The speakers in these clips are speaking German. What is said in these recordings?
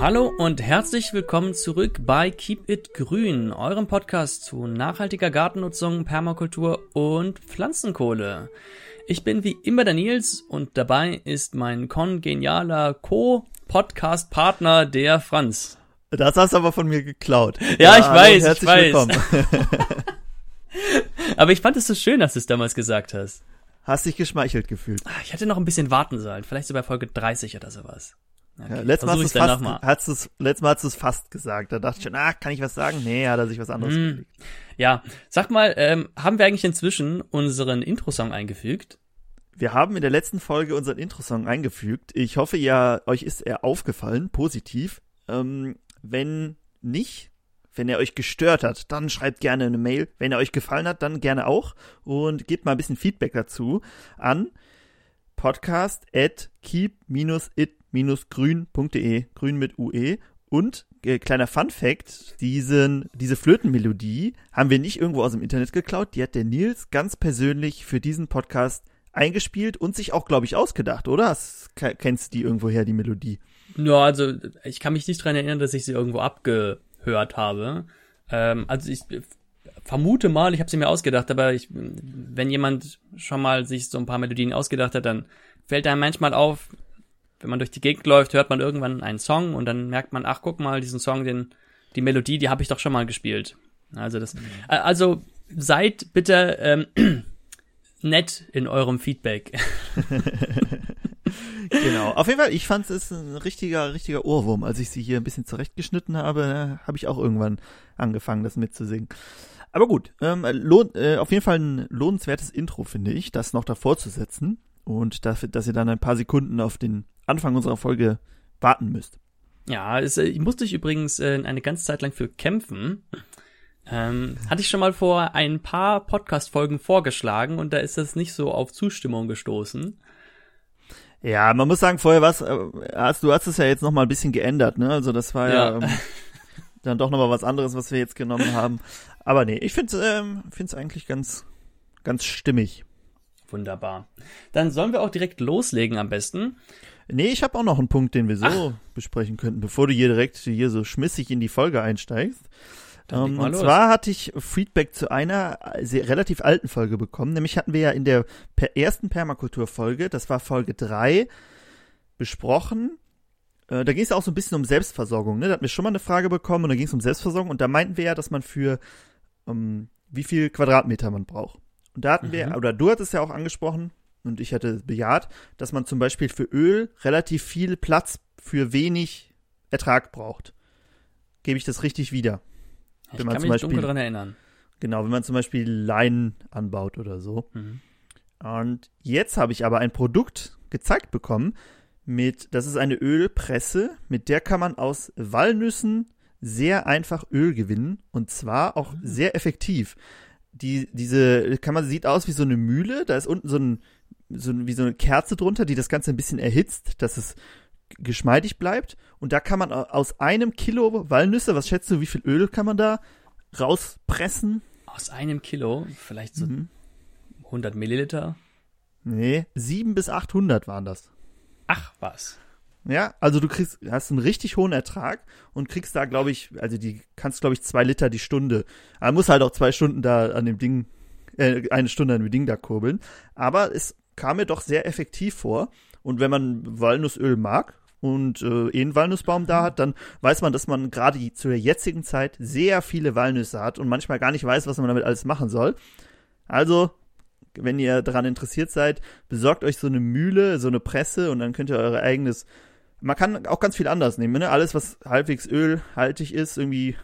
Hallo und herzlich willkommen zurück bei Keep It Grün, eurem Podcast zu nachhaltiger Gartennutzung, Permakultur und Pflanzenkohle. Ich bin wie immer der Nils und dabei ist mein kongenialer Co-Podcast-Partner, der Franz. Das hast du aber von mir geklaut. Ja, ich weiß, ich weiß. aber ich fand es so schön, dass du es damals gesagt hast. Hast dich geschmeichelt gefühlt. Ah, ich hätte noch ein bisschen warten sollen, vielleicht so bei Folge 30 oder sowas. Okay, ja, letztes, Mal hast fast, hast du's, letztes Mal hast du es fast gesagt. Da dachte ich schon, ah, kann ich was sagen? Nee, hat er sich was anderes mm. Ja, sag mal, ähm, haben wir eigentlich inzwischen unseren Intro-Song eingefügt? Wir haben in der letzten Folge unseren Intro-Song eingefügt. Ich hoffe, ja, euch ist er aufgefallen, positiv. Ähm, wenn nicht, wenn er euch gestört hat, dann schreibt gerne eine Mail. Wenn er euch gefallen hat, dann gerne auch. Und gebt mal ein bisschen Feedback dazu an podcast at keep-it grün.de, grün mit UE. Und äh, kleiner Fun Fact, diesen, diese Flötenmelodie haben wir nicht irgendwo aus dem Internet geklaut, die hat der Nils ganz persönlich für diesen Podcast eingespielt und sich auch, glaube ich, ausgedacht, oder? Kennst du die irgendwoher, die Melodie? Ja, also ich kann mich nicht dran erinnern, dass ich sie irgendwo abgehört habe. Ähm, also ich vermute mal, ich habe sie mir ausgedacht, aber ich, wenn jemand schon mal sich so ein paar Melodien ausgedacht hat, dann fällt einem manchmal auf, wenn man durch die Gegend läuft, hört man irgendwann einen Song und dann merkt man, ach guck mal, diesen Song, den, die Melodie, die habe ich doch schon mal gespielt. Also das, mhm. also seid bitte ähm, nett in eurem Feedback. genau. Auf jeden Fall, ich fand es ein richtiger, richtiger Ohrwurm. Als ich sie hier ein bisschen zurechtgeschnitten habe, habe ich auch irgendwann angefangen, das mitzusingen. Aber gut, ähm, lohnt, äh, auf jeden Fall ein lohnenswertes Intro, finde ich, das noch davor zu setzen und dafür, dass ihr dann ein paar Sekunden auf den Anfang unserer Folge warten müsst. Ja, es, ich musste ich übrigens äh, eine ganze Zeit lang für kämpfen. Ähm, hatte ich schon mal vor ein paar Podcast-Folgen vorgeschlagen und da ist das nicht so auf Zustimmung gestoßen. Ja, man muss sagen, vorher was, äh, hast, du hast es ja jetzt noch mal ein bisschen geändert, ne? Also das war ja, ja ähm, dann doch noch mal was anderes, was wir jetzt genommen haben. Aber nee, ich finde es ähm, find's eigentlich ganz, ganz stimmig. Wunderbar. Dann sollen wir auch direkt loslegen am besten. Nee, ich habe auch noch einen Punkt, den wir so Ach. besprechen könnten, bevor du hier direkt hier so schmissig in die Folge einsteigst. Um, ähm, und los. zwar hatte ich Feedback zu einer sehr, relativ alten Folge bekommen. Nämlich hatten wir ja in der per ersten Permakultur-Folge, das war Folge 3, besprochen. Äh, da ging es auch so ein bisschen um Selbstversorgung. Ne? Da hatten wir schon mal eine Frage bekommen und da ging es um Selbstversorgung. Und da meinten wir ja, dass man für ähm, wie viel Quadratmeter man braucht. Und da hatten mhm. wir, oder du hattest ja auch angesprochen, und ich hatte bejaht, dass man zum Beispiel für Öl relativ viel Platz für wenig Ertrag braucht. Gebe ich das richtig wieder? Ich wenn man kann zum mich Beispiel, dunkel dran erinnern. Genau, wenn man zum Beispiel Leinen anbaut oder so. Mhm. Und jetzt habe ich aber ein Produkt gezeigt bekommen, mit, das ist eine Ölpresse, mit der kann man aus Walnüssen sehr einfach Öl gewinnen und zwar auch mhm. sehr effektiv. Die, diese, kann man, sieht aus wie so eine Mühle, da ist unten so ein, so wie so eine Kerze drunter, die das Ganze ein bisschen erhitzt, dass es geschmeidig bleibt. Und da kann man aus einem Kilo Walnüsse, was schätzt du, wie viel Öl kann man da rauspressen? Aus einem Kilo? Vielleicht so mhm. 100 Milliliter? Nee, 7 bis 800 waren das. Ach, was? Ja, also du kriegst, hast einen richtig hohen Ertrag und kriegst da, glaube ich, also die kannst, glaube ich, zwei Liter die Stunde. Man muss halt auch zwei Stunden da an dem Ding, äh, eine Stunde an dem Ding da kurbeln. Aber es kam mir doch sehr effektiv vor. Und wenn man Walnussöl mag und äh, eh einen Walnussbaum da hat, dann weiß man, dass man gerade zu der jetzigen Zeit sehr viele Walnüsse hat und manchmal gar nicht weiß, was man damit alles machen soll. Also, wenn ihr daran interessiert seid, besorgt euch so eine Mühle, so eine Presse und dann könnt ihr euer eigenes. Man kann auch ganz viel anders nehmen, ne? Alles, was halbwegs ölhaltig ist, irgendwie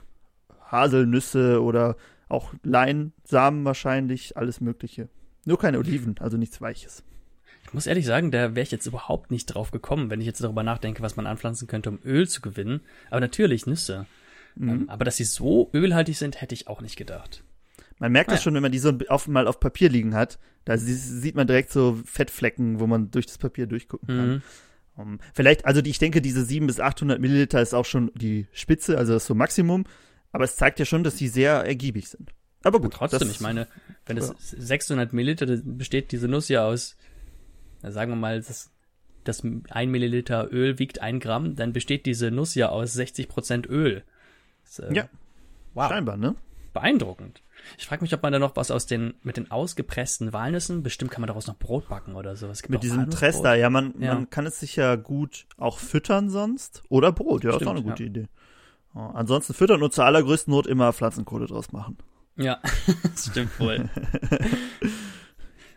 Haselnüsse oder auch Leinsamen wahrscheinlich, alles Mögliche. Nur keine Oliven, also nichts Weiches. Ich muss ehrlich sagen, da wäre ich jetzt überhaupt nicht drauf gekommen, wenn ich jetzt darüber nachdenke, was man anpflanzen könnte, um Öl zu gewinnen. Aber natürlich Nüsse. Mhm. Ähm, aber dass sie so ölhaltig sind, hätte ich auch nicht gedacht. Man merkt das schon, wenn man die so auf, mal auf Papier liegen hat. Da sieht man direkt so Fettflecken, wo man durch das Papier durchgucken kann. Mhm. Um, vielleicht, also die, ich denke, diese 700 bis 800 Milliliter ist auch schon die Spitze, also das so Maximum. Aber es zeigt ja schon, dass die sehr ergiebig sind. Aber gut. trotzdem, das, ich meine, wenn es ja. 600 Milliliter besteht diese Nuss ja aus, sagen wir mal, das das ein Milliliter Öl wiegt ein Gramm, dann besteht diese Nuss ja aus 60 Prozent Öl. Das, äh, ja. Wow. Scheinbar, ne? Beeindruckend. Ich frage mich, ob man da noch was aus den, mit den ausgepressten Walnüssen, bestimmt kann man daraus noch Brot backen oder so. mit diesem Trester, ja man, ja. man kann es sich ja gut auch füttern sonst. Oder Brot, ja, Stimmt, ist auch eine gute ja. Idee. Ja, ansonsten füttern und zur allergrößten Not immer Pflanzenkohle draus machen. Ja, das stimmt wohl.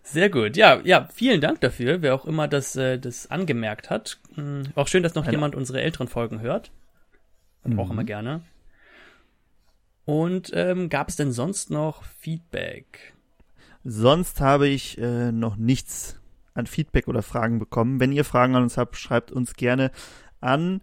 Sehr gut. Ja, ja, vielen Dank dafür, wer auch immer das, äh, das angemerkt hat. Mhm. Auch schön, dass noch Eine. jemand unsere älteren Folgen hört. Mhm. Auch immer gerne. Und ähm, gab es denn sonst noch Feedback? Sonst habe ich äh, noch nichts an Feedback oder Fragen bekommen. Wenn ihr Fragen an uns habt, schreibt uns gerne an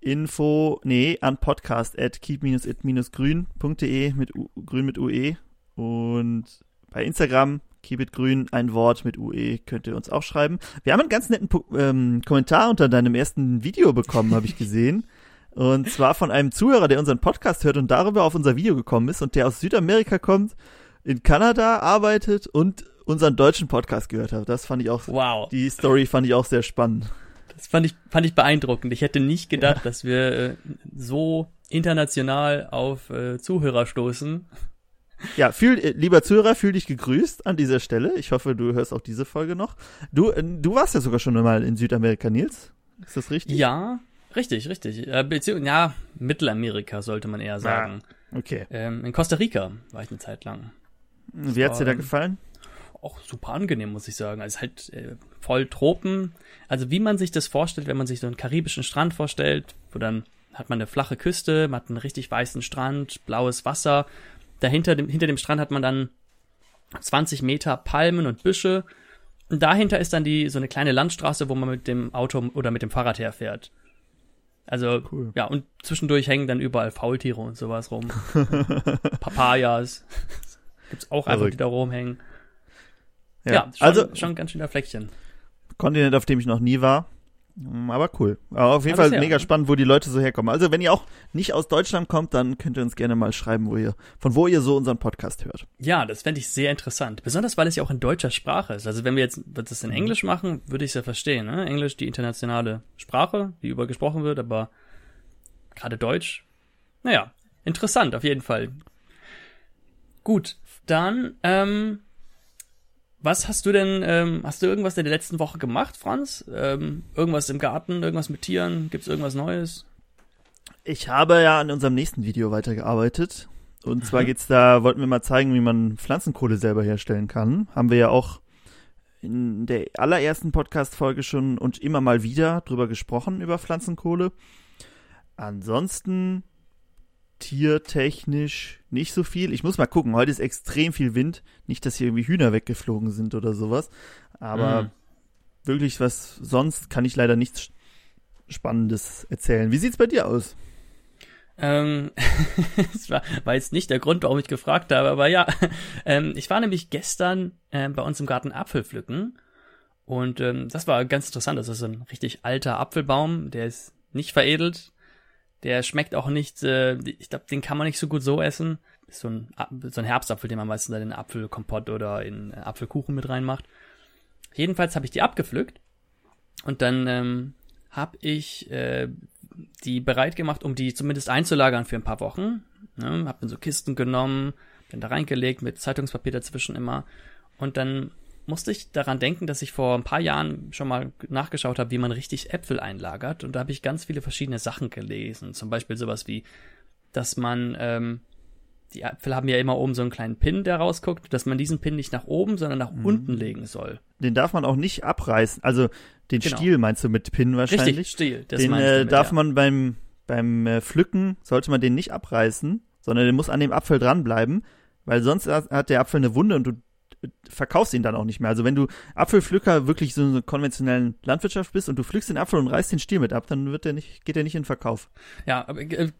info, nee, an podcast at keep-it-grün.de mit U, grün mit UE und bei Instagram keep it grün, ein Wort mit UE, könnt ihr uns auch schreiben. Wir haben einen ganz netten ähm, Kommentar unter deinem ersten Video bekommen, habe ich gesehen. Und zwar von einem Zuhörer, der unseren Podcast hört und darüber auf unser Video gekommen ist und der aus Südamerika kommt, in Kanada arbeitet und unseren deutschen Podcast gehört hat. Das fand ich auch. Wow. Die Story fand ich auch sehr spannend. Das fand ich, fand ich beeindruckend. Ich hätte nicht gedacht, ja. dass wir äh, so international auf äh, Zuhörer stoßen. Ja, fühl, äh, lieber Zuhörer, fühl dich gegrüßt an dieser Stelle. Ich hoffe, du hörst auch diese Folge noch. Du, äh, du warst ja sogar schon mal in Südamerika, Nils. Ist das richtig? Ja, richtig, richtig. Äh, Beziehung, ja, Mittelamerika sollte man eher sagen. Ah, okay. Ähm, in Costa Rica war ich eine Zeit lang. Wie hat's dir da gefallen? auch super angenehm, muss ich sagen. Also halt äh, voll Tropen. Also wie man sich das vorstellt, wenn man sich so einen karibischen Strand vorstellt, wo dann hat man eine flache Küste, man hat einen richtig weißen Strand, blaues Wasser. Dahinter dem, hinter dem Strand hat man dann 20 Meter Palmen und Büsche. Und dahinter ist dann die so eine kleine Landstraße, wo man mit dem Auto oder mit dem Fahrrad herfährt. Also, cool. ja, und zwischendurch hängen dann überall Faultiere und sowas rum. Papayas. Gibt's auch einfach, die da rumhängen. Ja, ja schon, also schon ganz schön der Fleckchen. Kontinent, auf dem ich noch nie war. Mm, aber cool. Aber auf jeden Fall mega spannend, wo die Leute so herkommen. Also wenn ihr auch nicht aus Deutschland kommt, dann könnt ihr uns gerne mal schreiben, wo ihr, von wo ihr so unseren Podcast hört. Ja, das fände ich sehr interessant. Besonders, weil es ja auch in deutscher Sprache ist. Also wenn wir jetzt das in mhm. Englisch machen, würde ich es ja verstehen. Ne? Englisch, die internationale Sprache, die übergesprochen wird, aber gerade Deutsch, naja, interessant auf jeden Fall. Gut, dann ähm, was hast du denn, ähm, hast du irgendwas in der letzten Woche gemacht, Franz? Ähm, irgendwas im Garten, irgendwas mit Tieren? Gibt es irgendwas Neues? Ich habe ja an unserem nächsten Video weitergearbeitet. Und mhm. zwar geht's da, wollten wir mal zeigen, wie man Pflanzenkohle selber herstellen kann. Haben wir ja auch in der allerersten Podcast-Folge schon und immer mal wieder drüber gesprochen, über Pflanzenkohle. Ansonsten tiertechnisch nicht so viel. Ich muss mal gucken, heute ist extrem viel Wind. Nicht, dass hier irgendwie Hühner weggeflogen sind oder sowas. Aber mhm. wirklich was sonst kann ich leider nichts Spannendes erzählen. Wie sieht's bei dir aus? Ähm, das war, war jetzt nicht der Grund, warum ich gefragt habe, aber ja. Ähm, ich war nämlich gestern äh, bei uns im Garten Apfel pflücken. Und ähm, das war ganz interessant. Das ist ein richtig alter Apfelbaum, der ist nicht veredelt. Der schmeckt auch nicht, äh, ich glaube, den kann man nicht so gut so essen. Ist so ein, so ein Herbstapfel, den man meistens in Apfelkompott oder in Apfelkuchen mit reinmacht. Jedenfalls habe ich die abgepflückt und dann ähm, habe ich äh, die bereit gemacht, um die zumindest einzulagern für ein paar Wochen. Ne? Hab dann so Kisten genommen, dann da reingelegt mit Zeitungspapier dazwischen immer und dann musste ich daran denken, dass ich vor ein paar Jahren schon mal nachgeschaut habe, wie man richtig Äpfel einlagert. Und da habe ich ganz viele verschiedene Sachen gelesen. Zum Beispiel sowas wie, dass man, ähm, die Äpfel haben ja immer oben so einen kleinen Pin, der rausguckt, dass man diesen Pin nicht nach oben, sondern nach mhm. unten legen soll. Den darf man auch nicht abreißen. Also den genau. Stiel meinst du mit Pin wahrscheinlich? Richtig, Stiel. Den äh, damit, darf ja. man beim, beim äh, Pflücken, sollte man den nicht abreißen, sondern der muss an dem Apfel dranbleiben, weil sonst hat der Apfel eine Wunde und du verkaufst ihn dann auch nicht mehr. Also wenn du Apfelpflücker wirklich so eine konventionellen Landwirtschaft bist und du pflückst den Apfel und reißt den Stiel mit ab, dann wird der nicht, geht der nicht in den Verkauf. Ja, aber äh,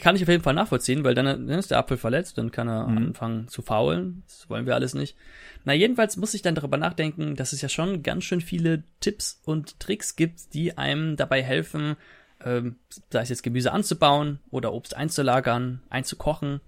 kann ich auf jeden Fall nachvollziehen, weil dann, dann ist der Apfel verletzt, dann kann er mhm. anfangen zu faulen. Das wollen wir alles nicht. Na, jedenfalls muss ich dann darüber nachdenken, dass es ja schon ganz schön viele Tipps und Tricks gibt, die einem dabei helfen, ähm, sei es jetzt Gemüse anzubauen oder Obst einzulagern, einzukochen.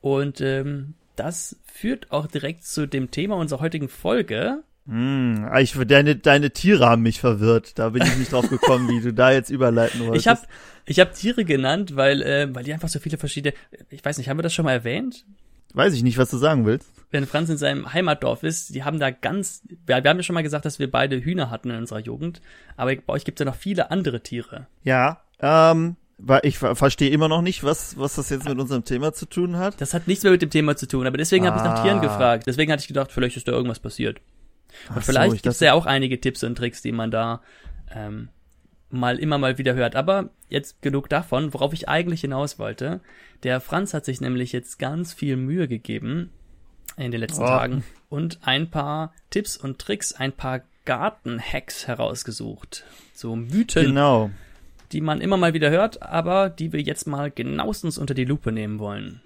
Und ähm, das führt auch direkt zu dem Thema unserer heutigen Folge. Hm, ich, deine, deine Tiere haben mich verwirrt. Da bin ich nicht drauf gekommen, wie du da jetzt überleiten wolltest. Ich habe ich hab Tiere genannt, weil, äh, weil die einfach so viele verschiedene. Ich weiß nicht, haben wir das schon mal erwähnt? Weiß ich nicht, was du sagen willst. Wenn Franz in seinem Heimatdorf ist, die haben da ganz. Wir, wir haben ja schon mal gesagt, dass wir beide Hühner hatten in unserer Jugend, aber bei euch gibt es ja noch viele andere Tiere. Ja, ähm, ich verstehe immer noch nicht, was, was das jetzt mit unserem Thema zu tun hat. Das hat nichts mehr mit dem Thema zu tun, aber deswegen ah. habe ich nach Tieren Ah. gefragt. Deswegen hatte ich gedacht, vielleicht ist da irgendwas passiert. Und Ach so, vielleicht ich gibt es ja auch einige Tipps und Tricks, die man da ähm, mal immer mal wieder hört. Aber jetzt genug davon, worauf ich eigentlich hinaus wollte. Der Franz hat sich nämlich jetzt ganz viel Mühe gegeben in den letzten Oh. Tagen und ein paar Tipps und Tricks, ein paar Gartenhacks herausgesucht. So Mythen, Genau. Die man immer mal wieder hört, aber die wir jetzt mal genauestens unter die Lupe nehmen wollen.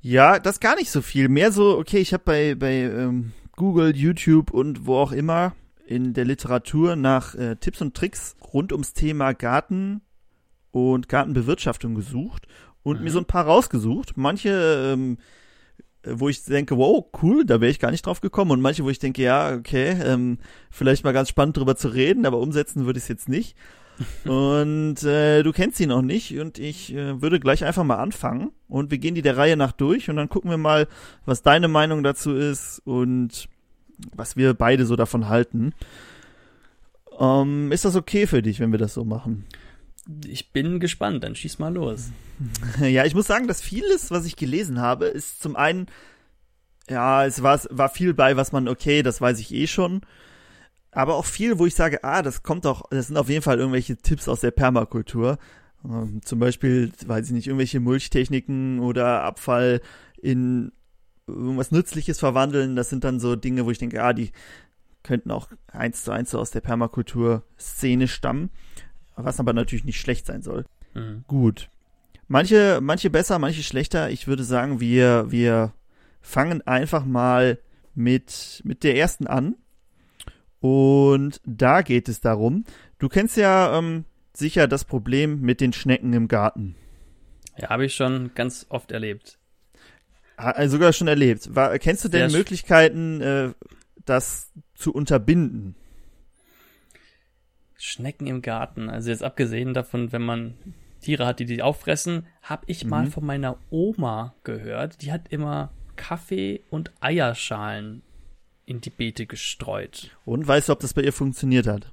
Ja, das gar nicht so viel. Mehr so, okay, ich habe bei, bei ähm, Google, YouTube und wo auch immer in der Literatur nach äh, Tipps und Tricks rund ums Thema Garten und Gartenbewirtschaftung gesucht und Mhm. mir so ein paar rausgesucht. Manche, ähm, wo ich denke, wow, cool, da wäre ich gar nicht drauf gekommen. Und manche, wo ich denke, ja, okay, ähm, vielleicht mal ganz spannend drüber zu reden, aber umsetzen würde ich es jetzt nicht. Und äh, du kennst sie noch nicht und ich äh, würde gleich einfach mal anfangen und wir gehen die der Reihe nach durch und dann gucken wir mal, was deine Meinung dazu ist und was wir beide so davon halten. Ähm, ist das okay für dich, wenn wir das so machen? Ich bin gespannt, dann schieß mal los. Ja, ich muss sagen, dass vieles, was ich gelesen habe, ist zum einen, ja, es war, war viel bei, was man, okay, das weiß ich eh schon. Aber auch viel, wo ich sage, ah, das kommt doch, das sind auf jeden Fall irgendwelche Tipps aus der Permakultur. Ähm, zum Beispiel, weiß ich nicht, irgendwelche Mulchtechniken oder Abfall in irgendwas Nützliches verwandeln. Das sind dann so Dinge, wo ich denke, ah, die könnten auch eins zu eins so aus der Permakultur-Szene stammen. Was aber natürlich nicht schlecht sein soll. Mhm. Gut. Manche, manche besser, manche schlechter. Ich würde sagen, wir, wir fangen einfach mal mit, mit der ersten an. Und da geht es darum, du kennst ja ähm, sicher das Problem mit den Schnecken im Garten. Ja, habe ich schon ganz oft erlebt. Ha- äh, Sogar schon erlebt. War, kennst du denn Sehr Möglichkeiten, äh, das zu unterbinden? Schnecken im Garten. Also jetzt abgesehen davon, wenn man Tiere hat, die die auffressen, habe ich mal Mhm. von meiner Oma gehört. Die hat immer Kaffee und Eierschalen in die Beete gestreut. Und weißt du, ob das bei ihr funktioniert hat?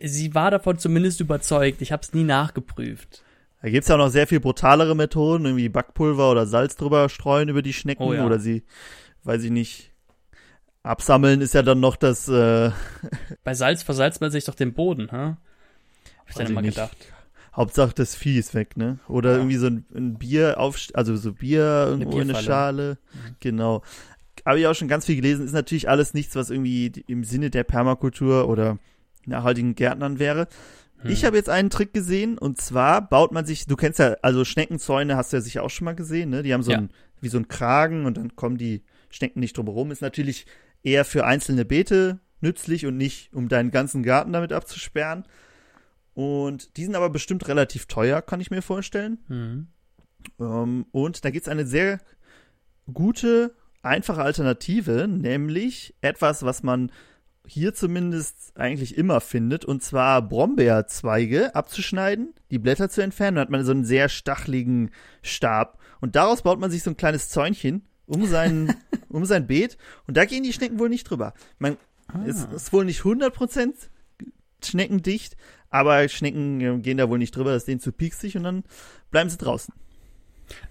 Sie war davon zumindest überzeugt. Ich habe es nie nachgeprüft. Da gibt's ja auch noch sehr viel brutalere Methoden, irgendwie Backpulver oder Salz drüber streuen über die Schnecken Oh ja. oder sie, weiß ich nicht, absammeln ist ja dann noch das, äh, Bei Salz versalzt man sich doch den Boden, hä? Hab ich dann immer gedacht. Hauptsache das Vieh ist weg, ne? Oder Ja. irgendwie so ein, ein Bier auf, also so Bier irgendwo in eine. Schale. Mhm. Genau. Habe ich auch schon ganz viel gelesen, ist natürlich alles nichts, was irgendwie im Sinne der Permakultur oder nachhaltigen Gärtnern wäre. Hm. Ich habe jetzt einen Trick gesehen und zwar baut man sich, du kennst ja, also Schneckenzäune hast du ja sicher auch schon mal gesehen, ne? Die haben so Ja. ein, wie so ein Kragen und dann kommen die Schnecken nicht drumherum. Ist natürlich eher für einzelne Beete nützlich und nicht, um deinen ganzen Garten damit abzusperren. Und die sind aber bestimmt relativ teuer, kann ich mir vorstellen. Mhm. Ähm, und da gibt's eine sehr gute, einfache Alternative, nämlich etwas, was man hier zumindest eigentlich immer findet, und zwar Brombeerzweige abzuschneiden, die Blätter zu entfernen, dann hat man so einen sehr stacheligen Stab. Und daraus baut man sich so ein kleines Zäunchen um sein, um sein Beet, und da gehen die Schnecken wohl nicht drüber. Man, es ist wohl nicht 100% schneckendicht, aber Schnecken äh, gehen da wohl nicht drüber, das ist denen zu pieksig und dann bleiben sie draußen.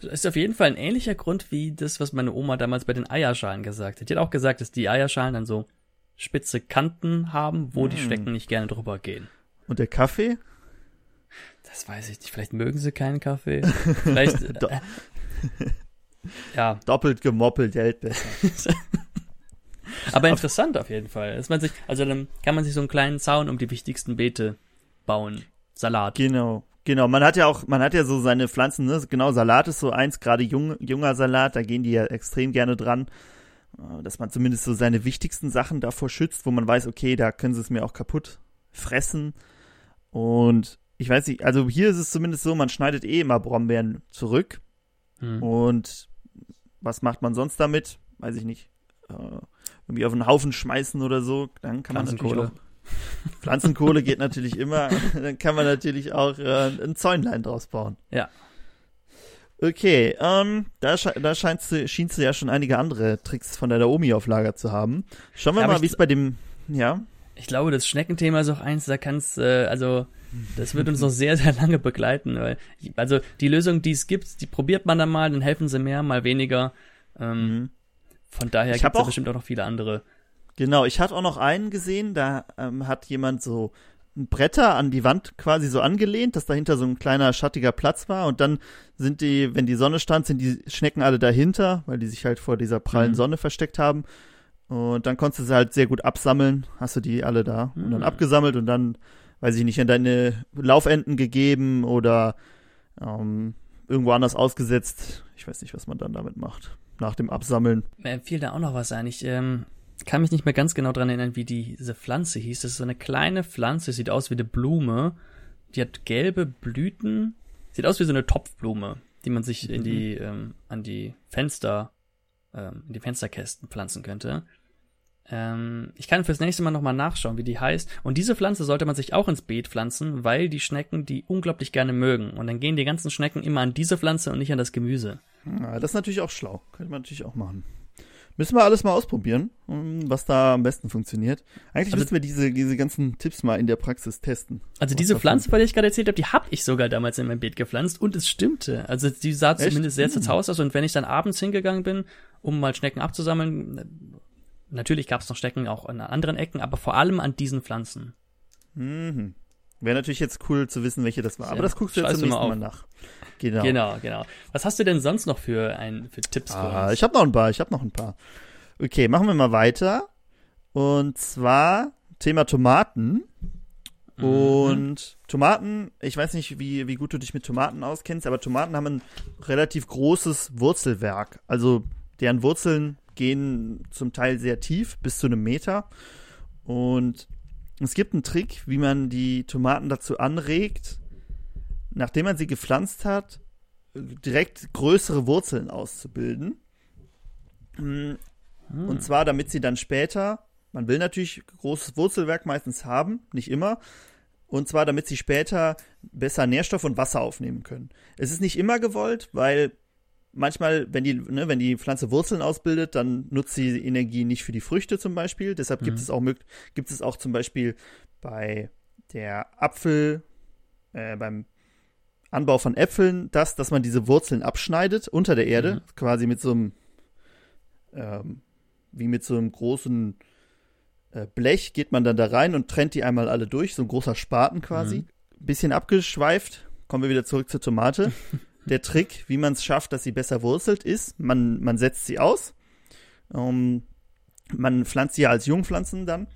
Das ist auf jeden Fall ein ähnlicher Grund wie das, was meine Oma damals bei den Eierschalen gesagt hat. Die hat auch gesagt, dass die Eierschalen dann so spitze Kanten haben, wo die Hm. Schnecken nicht gerne drüber gehen. Und der Kaffee? Das weiß ich nicht. Vielleicht mögen sie keinen Kaffee. Vielleicht. Äh, ja, Doppelt gemoppelt hält besser. aber interessant auf jeden Fall. Dass man sich, also dann kann man sich so einen kleinen Zaun um die wichtigsten Beete bauen. Salat. Genau. Genau, man hat ja auch, man hat ja so seine Pflanzen, ne? Genau, Salat ist so eins, gerade jung, junger Salat, da gehen die ja extrem gerne dran, äh, dass man zumindest so seine wichtigsten Sachen davor schützt, wo man weiß, okay, da können sie es mir auch kaputt fressen. Und ich weiß nicht, also hier ist es zumindest so, man schneidet eh immer Brombeeren zurück. Hm. Und was macht man sonst damit? Weiß ich nicht. Äh, irgendwie auf einen Haufen schmeißen oder so, dann kann man natürlich auch Pflanzenkohle geht natürlich immer. Dann kann man natürlich auch äh, ein Zäunlein draus bauen. Ja. Okay, ähm, da, da scheinst du, schienst du ja schon einige andere Tricks von deiner Omi auf Lager zu haben. Schauen wir Ja, mal, wie es bei dem, ja, Ich glaube, das Schneckenthema ist auch eins, da kannst, äh, also, das wird uns noch sehr, sehr lange begleiten, weil, also, die Lösung, die es gibt, die probiert man dann mal, dann helfen sie mehr, mal weniger. Ähm, Mhm. Von daher gibt es bestimmt auch noch viele andere. Genau. Ich hatte auch noch einen gesehen, da ähm, hat jemand so ein Bretter an die Wand quasi so angelehnt, dass dahinter so ein kleiner schattiger Platz war und dann sind die, wenn die Sonne stand, sind die Schnecken alle dahinter, weil die sich halt vor dieser prallen Mhm. Sonne versteckt haben. Und dann konntest du sie halt sehr gut absammeln, hast du die alle da und dann Mhm. abgesammelt und dann, weiß ich nicht, in deine Laufenden gegeben oder ähm, irgendwo anders ausgesetzt. Ich weiß nicht, was man dann damit macht. Nach dem Absammeln. Mir fiel da auch noch was ein. Ich ähm, kann mich nicht mehr ganz genau dran erinnern, wie die, diese Pflanze hieß. Das ist so eine kleine Pflanze, sieht aus wie eine Blume. Die hat gelbe Blüten. Sieht aus wie so eine Topfblume, die man sich in Mhm. die, ähm, an die Fenster, ähm, in die Fensterkästen pflanzen könnte. Ähm, ich kann fürs nächste Mal nochmal nachschauen, wie die heißt. Und diese Pflanze sollte man sich auch ins Beet pflanzen, weil die Schnecken die unglaublich gerne mögen. Und dann gehen die ganzen Schnecken immer an diese Pflanze und nicht an das Gemüse. Ja, das ist natürlich auch schlau. Könnte man natürlich auch machen. Müssen wir alles mal ausprobieren, um, was da am besten funktioniert. Eigentlich Also- müssen wir diese, diese ganzen Tipps mal in der Praxis testen. Also diese Pflanze, von der ich gerade erzählt habe, die habe ich sogar damals in mein Beet gepflanzt und es stimmte. Also die sah Echt? zumindest sehr Hm. zerzaust aus und wenn ich dann abends hingegangen bin, um mal Schnecken abzusammeln, natürlich gab es noch Schnecken auch an anderen Ecken, aber vor allem an diesen Pflanzen. Mhm. Wäre natürlich jetzt cool zu wissen, welche das war. Aber Ja, das guckst du jetzt zum nächsten Mal nach. Genau. Genau, genau. Was hast du denn sonst noch für ein für Tipps für Ah, uns? ich habe noch ein paar, ich habe noch ein paar. Okay, machen wir mal weiter. Und zwar Thema Tomaten. Mhm. Und Tomaten, ich weiß nicht, wie, wie gut du dich mit Tomaten auskennst, aber Tomaten haben ein relativ großes Wurzelwerk. Also deren Wurzeln gehen zum Teil sehr tief, bis zu einem Meter. Und es gibt einen Trick, wie man die Tomaten dazu anregt, nachdem man sie gepflanzt hat, direkt größere Wurzeln auszubilden. Hm. Und zwar, damit sie dann später, man will natürlich großes Wurzelwerk meistens haben, nicht immer. Und zwar, damit sie später besser Nährstoff und Wasser aufnehmen können. Es ist nicht immer gewollt, weil manchmal, wenn die, ne, wenn die Pflanze Wurzeln ausbildet, dann nutzt sie die Energie nicht für die Früchte zum Beispiel. Deshalb gibt Mhm. es auch gibt es auch zum Beispiel bei der Apfel, äh, beim Anbau von Äpfeln, das, dass man diese Wurzeln abschneidet unter der Erde, Mhm. quasi mit so einem ähm, wie mit so einem großen äh, Blech geht man dann da rein und trennt die einmal alle durch, so ein großer Spaten quasi. Mhm. Bisschen abgeschweift, kommen wir wieder zurück zur Tomate. Der Trick, wie man es schafft, dass sie besser wurzelt, ist, man, man setzt sie aus. Ähm, man pflanzt sie ja als Jungpflanzen dann.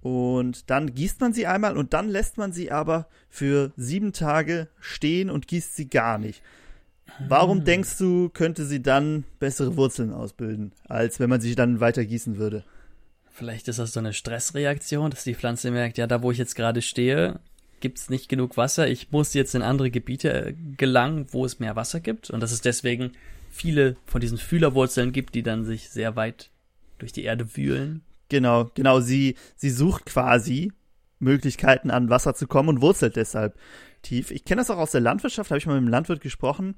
Und dann gießt man sie einmal und dann lässt man sie aber für sieben Tage stehen und gießt sie gar nicht. Warum Ah. denkst du, könnte sie dann bessere Wurzeln ausbilden, als wenn man sie dann weiter gießen würde? Vielleicht ist das so eine Stressreaktion, dass die Pflanze merkt, ja, da wo ich jetzt gerade stehe, gibt's nicht genug Wasser. Ich muss jetzt in andere Gebiete äh, gelangen, wo es mehr Wasser gibt. Und dass es deswegen viele von diesen Fühlerwurzeln gibt, die dann sich sehr weit durch die Erde wühlen. Genau, genau. Sie, sie sucht quasi Möglichkeiten, an Wasser zu kommen und wurzelt deshalb tief. Ich kenne das auch aus der Landwirtschaft, habe ich mal mit einem Landwirt gesprochen,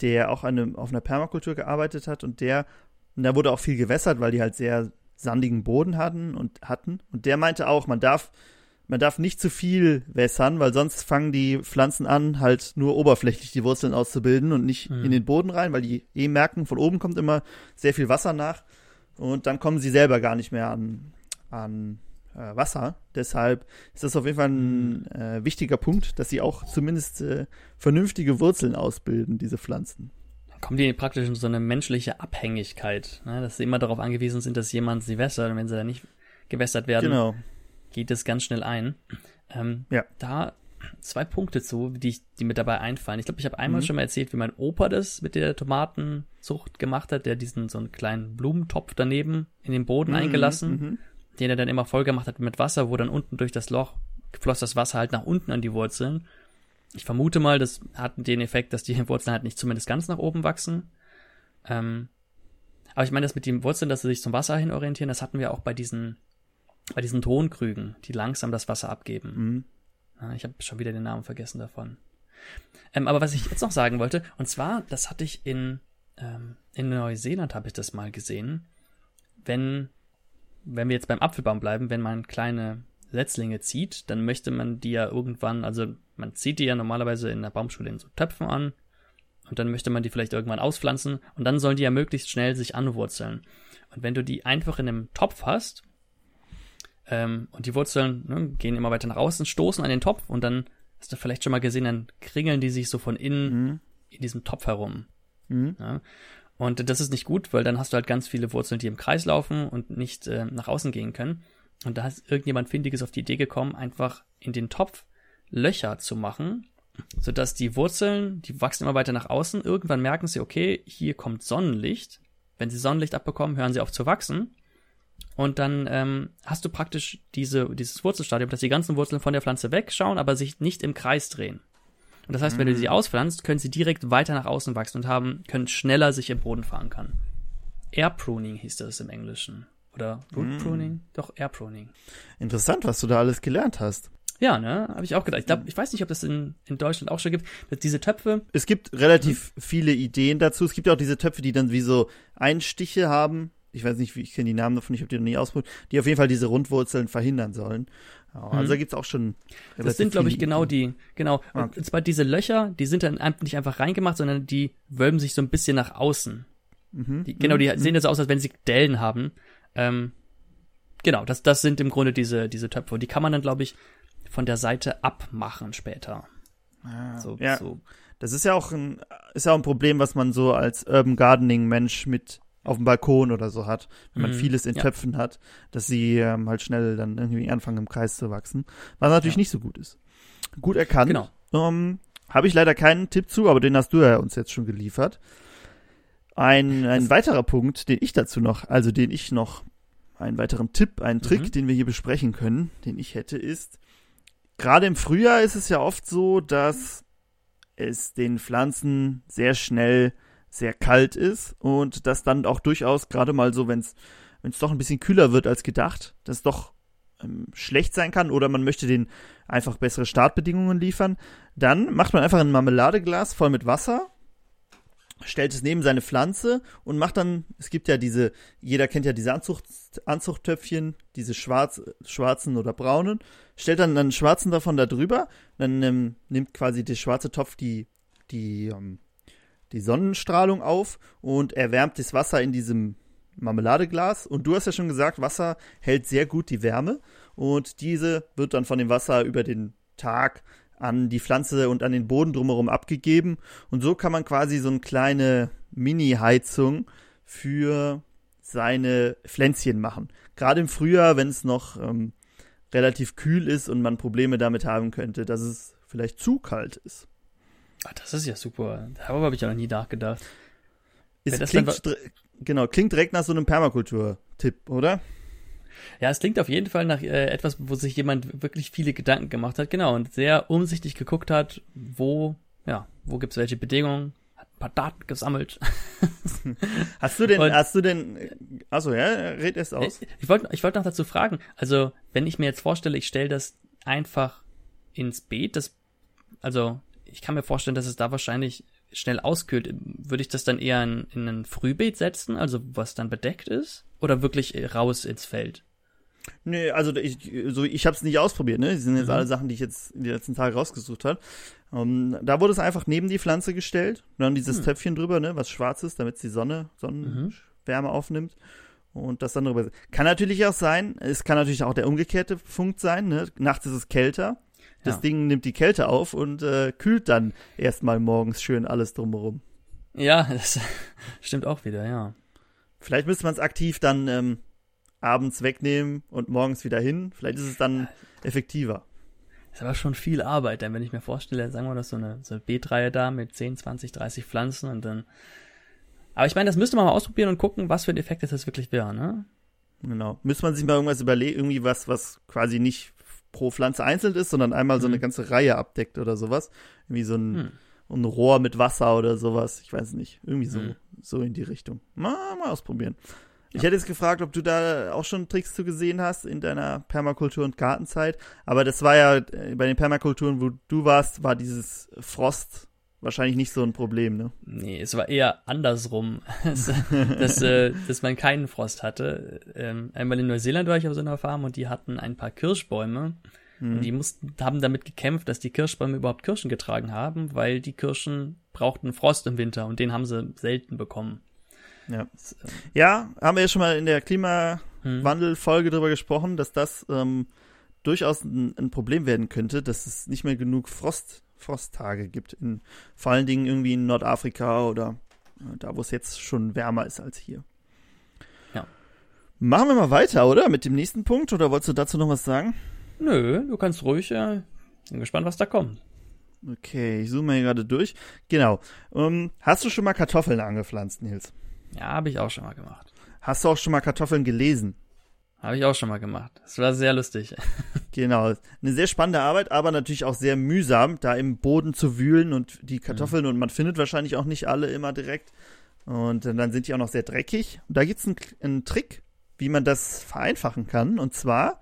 der auch eine, auf einer Permakultur gearbeitet hat und der, und da wurde auch viel gewässert, weil die halt sehr sandigen Boden hatten und hatten. Und der meinte auch, man darf, man darf nicht zu viel wässern, weil sonst fangen die Pflanzen an, halt nur oberflächlich die Wurzeln auszubilden und nicht Mhm. in den Boden rein, weil die eh merken, von oben kommt immer sehr viel Wasser nach. Und dann kommen sie selber gar nicht mehr an, an äh, Wasser. Deshalb ist das auf jeden Fall ein äh, wichtiger Punkt, dass sie auch zumindest äh, vernünftige Wurzeln ausbilden, diese Pflanzen. Dann kommen die praktisch in so eine menschliche Abhängigkeit, ne? dass sie immer darauf angewiesen sind, dass jemand sie wässert. Und wenn sie dann nicht gewässert werden, Genau. geht es ganz schnell ein. Ähm, Ja. Da zwei Punkte zu, die, ich, die mir dabei einfallen. Ich glaube, ich habe einmal Mhm. schon mal erzählt, wie mein Opa das mit der Tomatenzucht gemacht hat, der diesen so einen kleinen Blumentopf daneben in den Boden eingelassen, Mhm. den er dann immer voll gemacht hat mit Wasser, wo dann unten durch das Loch floss das Wasser halt nach unten an die Wurzeln. Ich vermute mal, das hat den Effekt, dass die Wurzeln halt nicht zumindest ganz nach oben wachsen. Ähm, Aber ich meine, das mit den Wurzeln, dass sie sich zum Wasser hin orientieren, das hatten wir auch bei diesen, bei diesen Tonkrügen, die langsam das Wasser abgeben. Ja, ich habe schon wieder den Namen vergessen davon. Ähm, aber was ich jetzt noch sagen wollte, und zwar, das hatte ich in, ähm, in Neuseeland habe ich das mal gesehen, wenn, wenn wir jetzt beim Apfelbaum bleiben, wenn man kleine Setzlinge zieht, dann möchte man die ja irgendwann, also man zieht die ja normalerweise in der Baumschule in so Töpfen an und dann möchte man die vielleicht irgendwann auspflanzen und dann sollen die ja möglichst schnell sich anwurzeln. Und wenn du die einfach in einem Topf hast ähm, und die Wurzeln ne, gehen immer weiter nach außen, stoßen an den Topf und dann hast du vielleicht schon mal gesehen, dann kringeln die sich so von innen Mhm. in diesem Topf herum. Mhm. Ja? Und das ist nicht gut, weil dann hast du halt ganz viele Wurzeln, die im Kreis laufen und nicht äh, nach außen gehen können. Und da ist irgendjemand Findiges auf die Idee gekommen, einfach in den Topf Löcher zu machen, sodass die Wurzeln, die wachsen immer weiter nach außen. Irgendwann merken sie, okay, hier kommt Sonnenlicht. Wenn sie Sonnenlicht abbekommen, hören sie auf zu wachsen. Und dann ähm, hast du praktisch diese, dieses Wurzelstadium, dass die ganzen Wurzeln von der Pflanze wegschauen, aber sich nicht im Kreis drehen. Und das heißt, wenn du sie auspflanzt, können sie direkt weiter nach außen wachsen und haben, können schneller sich im Boden verankern. Air Pruning hieß das im Englischen. Oder Root Pruning? Doch, Air Pruning. Interessant, was du da alles gelernt hast. Ja, ne? Habe ich auch gedacht. Ich glaube, ich weiß nicht, ob das in, in Deutschland auch schon gibt. Dass diese Töpfe, Es gibt relativ viele Ideen dazu. Es gibt ja auch diese Töpfe, die dann wie so Einstiche haben. Ich weiß nicht, wie ich kenne die Namen davon, ich habe die noch nie ausprobiert, die auf jeden Fall diese Rundwurzeln verhindern sollen. Ja, also Mhm. da gibt's auch schon. das sind, glaube ich, genau die, genau. Ah, Und zwar diese Löcher, die sind dann nicht einfach reingemacht, sondern die wölben sich so ein bisschen nach außen. Mhm. Die, genau, die sehen jetzt aus, als wenn sie Dellen haben. Ähm, genau, das, das sind im Grunde diese, diese Töpfe. Und die kann man dann, glaube ich, von der Seite abmachen später. Ah, So, ja, so. das ist ja auch ein, ist ja auch ein Problem, was man so als Urban Gardening Mensch mit auf dem Balkon oder so hat, wenn man Mhm, vieles in ja. Töpfen hat, dass sie ähm, halt schnell dann irgendwie anfangen im Kreis zu wachsen, was natürlich Ja. nicht so gut ist. Gut erkannt. Genau. Ähm, Habe ich leider keinen Tipp zu, aber den hast du ja uns jetzt schon geliefert. Ein, ein Das- weiterer Punkt, den ich dazu noch, also den ich noch, einen weiteren Tipp, einen Trick, Mhm. den wir hier besprechen können, den ich hätte, ist, gerade im Frühjahr ist es ja oft so, dass es den Pflanzen sehr schnell sehr kalt ist und das dann auch durchaus gerade mal so, wenn es doch ein bisschen kühler wird als gedacht, das doch ähm, schlecht sein kann oder man möchte den einfach bessere Startbedingungen liefern, dann macht man einfach ein Marmeladeglas voll mit Wasser, stellt es neben seine Pflanze und macht dann, es gibt ja diese, jeder kennt ja diese Anzucht, Anzuchttöpfchen, diese schwarz, schwarzen oder braunen, stellt dann einen schwarzen davon da drüber, dann ähm, nimmt quasi der schwarze Topf die, die, ähm, die Sonnenstrahlung auf und erwärmt das Wasser in diesem Marmeladeglas. Und du hast ja schon gesagt, Wasser hält sehr gut die Wärme und diese wird dann von dem Wasser über den Tag an die Pflanze und an den Boden drumherum abgegeben. Und so kann man quasi so eine kleine Mini-Heizung für seine Pflänzchen machen. Gerade im Frühjahr, wenn es noch ähm, relativ kühl ist und man Probleme damit haben könnte, dass es vielleicht zu kalt ist. Ah, das ist ja super. Darüber habe ich ja noch nie nachgedacht. Es Wenn das klingt, genau, klingt direkt nach so einem Permakultur-Tipp, oder? Ja, es klingt auf jeden Fall nach äh, etwas, wo sich jemand wirklich viele Gedanken gemacht hat, genau, und sehr umsichtig geguckt hat, wo, ja, wo gibt's welche Bedingungen, hat ein paar Daten gesammelt. Hast du denn, Und- hast du denn, achso, ja, red erst aus. Ich, ich wollte ich wollte noch dazu fragen, also wenn ich mir jetzt vorstelle, ich stelle das einfach ins Beet, das, also ich kann mir vorstellen, dass es da wahrscheinlich schnell auskühlt. Würde ich das dann eher in, in ein Frühbeet setzen, also was dann bedeckt ist? Oder wirklich raus ins Feld? Nee, also ich, so, ich habe es nicht ausprobiert, ne? Die sind jetzt Mhm. alle Sachen, die ich jetzt in den letzten Tagen rausgesucht habe. Um, da wurde es einfach neben die Pflanze gestellt dann dieses Hm. Töpfchen drüber, ne, was schwarz ist, damit die Sonne, Mhm. Sonnenwärme aufnimmt und das dann drüber. Kann natürlich auch sein, es kann natürlich auch der umgekehrte Punkt sein, ne? Nachts ist es kälter. Das Ja. Ding nimmt die Kälte auf und äh, kühlt dann erstmal morgens schön alles drumherum. Ja, das stimmt auch wieder, ja. Vielleicht müsste man es aktiv dann ähm, abends wegnehmen und morgens wieder hin. Vielleicht ist es dann effektiver. Ist aber schon viel Arbeit, denn wenn ich mir vorstelle, sagen wir das so eine, so eine Beetreihe da mit 10, 20, 30 Pflanzen und dann. Aber ich meine, das müsste man mal ausprobieren und gucken, was für ein Effekt das wirklich wäre, ne? Genau. Müsste man sich mal irgendwas überlegen, irgendwie was, was quasi nicht pro Pflanze einzeln ist, sondern einmal so eine Mhm. ganze Reihe abdeckt oder sowas. Irgendwie so ein, Hm. ein Rohr mit Wasser oder sowas. Ich weiß nicht. Irgendwie so. Mhm. so in die Richtung. Mal, mal ausprobieren. Ich hätte jetzt gefragt, ob du da auch schon Tricks zu gesehen hast in deiner Permakultur- und Gartenzeit. Aber das war ja äh, bei den Permakulturen, wo du warst, war dieses Frost wahrscheinlich nicht so ein Problem, ne? Nee, es war eher andersrum, dass, äh, dass man keinen Frost hatte. Ähm, einmal in Neuseeland war ich auf so einer Farm und die hatten ein paar Kirschbäume. Hm. Und die mussten, haben damit gekämpft, dass die Kirschbäume überhaupt Kirschen getragen haben, weil die Kirschen brauchten Frost im Winter und den haben sie selten bekommen. Ja. Das, äh, Ja, haben wir ja schon mal in der hm. Klimawandel-Folge drüber gesprochen, dass das ähm, durchaus ein, ein Problem werden könnte, dass es nicht mehr genug Frost, Frosttage gibt. In, vor allen Dingen irgendwie in Nordafrika oder äh, da, wo es jetzt schon wärmer ist als hier. Ja. Machen wir mal weiter, oder? Mit dem nächsten Punkt? Oder wolltest du dazu noch was sagen? Nö, du kannst ruhig, äh, bin gespannt, was da kommt. Okay, ich zoome hier gerade durch. Genau. Ähm, hast du schon mal Kartoffeln angepflanzt, Nils? Ja, habe ich auch schon mal gemacht. Hast du auch schon mal Kartoffeln gelesen? Habe ich auch schon mal gemacht. Das war sehr lustig. Genau. Eine sehr spannende Arbeit, aber natürlich auch sehr mühsam, da im Boden zu wühlen und die Kartoffeln, und man findet wahrscheinlich auch nicht alle immer direkt. Und dann sind die auch noch sehr dreckig. Und da gibt's einen, einen Trick, wie man das vereinfachen kann. Und zwar,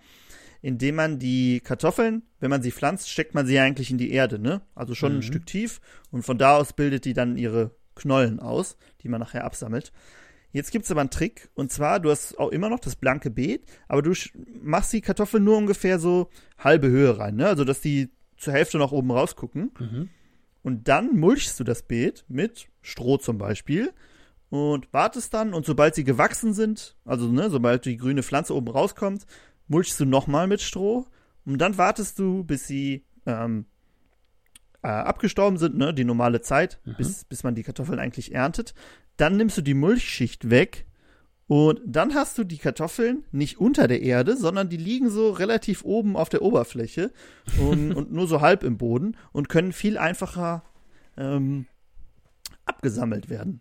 indem man die Kartoffeln, wenn man sie pflanzt, steckt man sie eigentlich in die Erde, ne? Also schon ein Mhm. Stück tief. Und von da aus bildet die dann ihre Knollen aus, die man nachher absammelt. Jetzt gibt's aber einen Trick, und zwar, du hast auch immer noch das blanke Beet, aber du machst die Kartoffeln nur ungefähr so halbe Höhe rein, ne? Also, dass die zur Hälfte nach oben rausgucken. Mhm. Und dann mulchst du das Beet mit Stroh zum Beispiel und wartest dann und sobald sie gewachsen sind, also ne, sobald die grüne Pflanze oben rauskommt, mulchst du nochmal mit Stroh und dann wartest du, bis sie ähm, äh, abgestorben sind, ne, die normale Zeit, Mhm. bis, bis man die Kartoffeln eigentlich erntet. Dann nimmst du die Mulchschicht weg und dann hast du die Kartoffeln nicht unter der Erde, sondern die liegen so relativ oben auf der Oberfläche und, und nur so halb im Boden und können viel einfacher ähm, abgesammelt werden.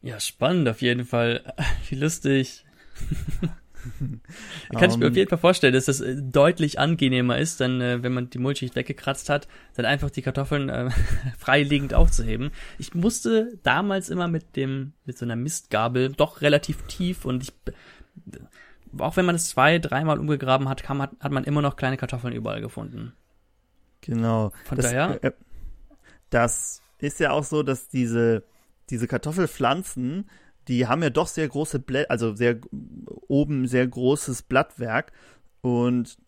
Ja, spannend auf jeden Fall. Wie lustig. Kann ich mir Ähm. auf jeden Fall vorstellen, dass das äh, deutlich angenehmer ist, dann, äh, wenn man die Mulchschicht weggekratzt hat, dann einfach die Kartoffeln äh, freiliegend aufzuheben. Ich musste damals immer mit dem, mit so einer Mistgabel doch relativ tief und ich, auch wenn man es zwei, dreimal umgegraben hat, kam, hat, hat man immer noch kleine Kartoffeln überall gefunden. Genau. Von das, daher, äh, das ist ja auch so, dass diese, diese Kartoffelpflanzen, die haben ja doch sehr große Blätter, also sehr oben sehr großes Blattwerk und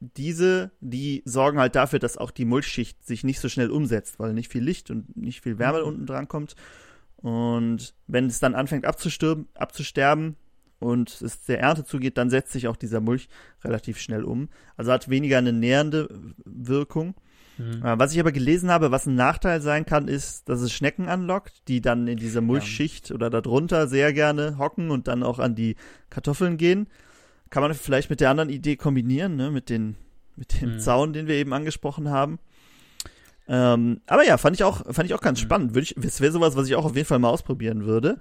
diese, die sorgen halt dafür, dass auch die Mulchschicht sich nicht so schnell umsetzt, weil nicht viel Licht und nicht viel Wärme Mhm. unten dran kommt. Und wenn es dann anfängt abzusterben und es der Ernte zugeht, dann setzt sich auch dieser Mulch relativ schnell um. Also hat weniger eine nährende Wirkung. Mhm. Äh, Was ich aber gelesen habe, was ein Nachteil sein kann, ist, dass es Schnecken anlockt, die dann in dieser Mulchschicht oder darunter sehr gerne hocken und dann auch an die Kartoffeln gehen. Kann man vielleicht mit der anderen Idee kombinieren, ne? mit, den, mit dem Mhm. Zaun, den wir eben angesprochen haben. Ähm, aber ja, fand ich auch, fand ich auch ganz Mhm. spannend. Würde ich, es wäre sowas, was ich auch auf jeden Fall mal ausprobieren würde.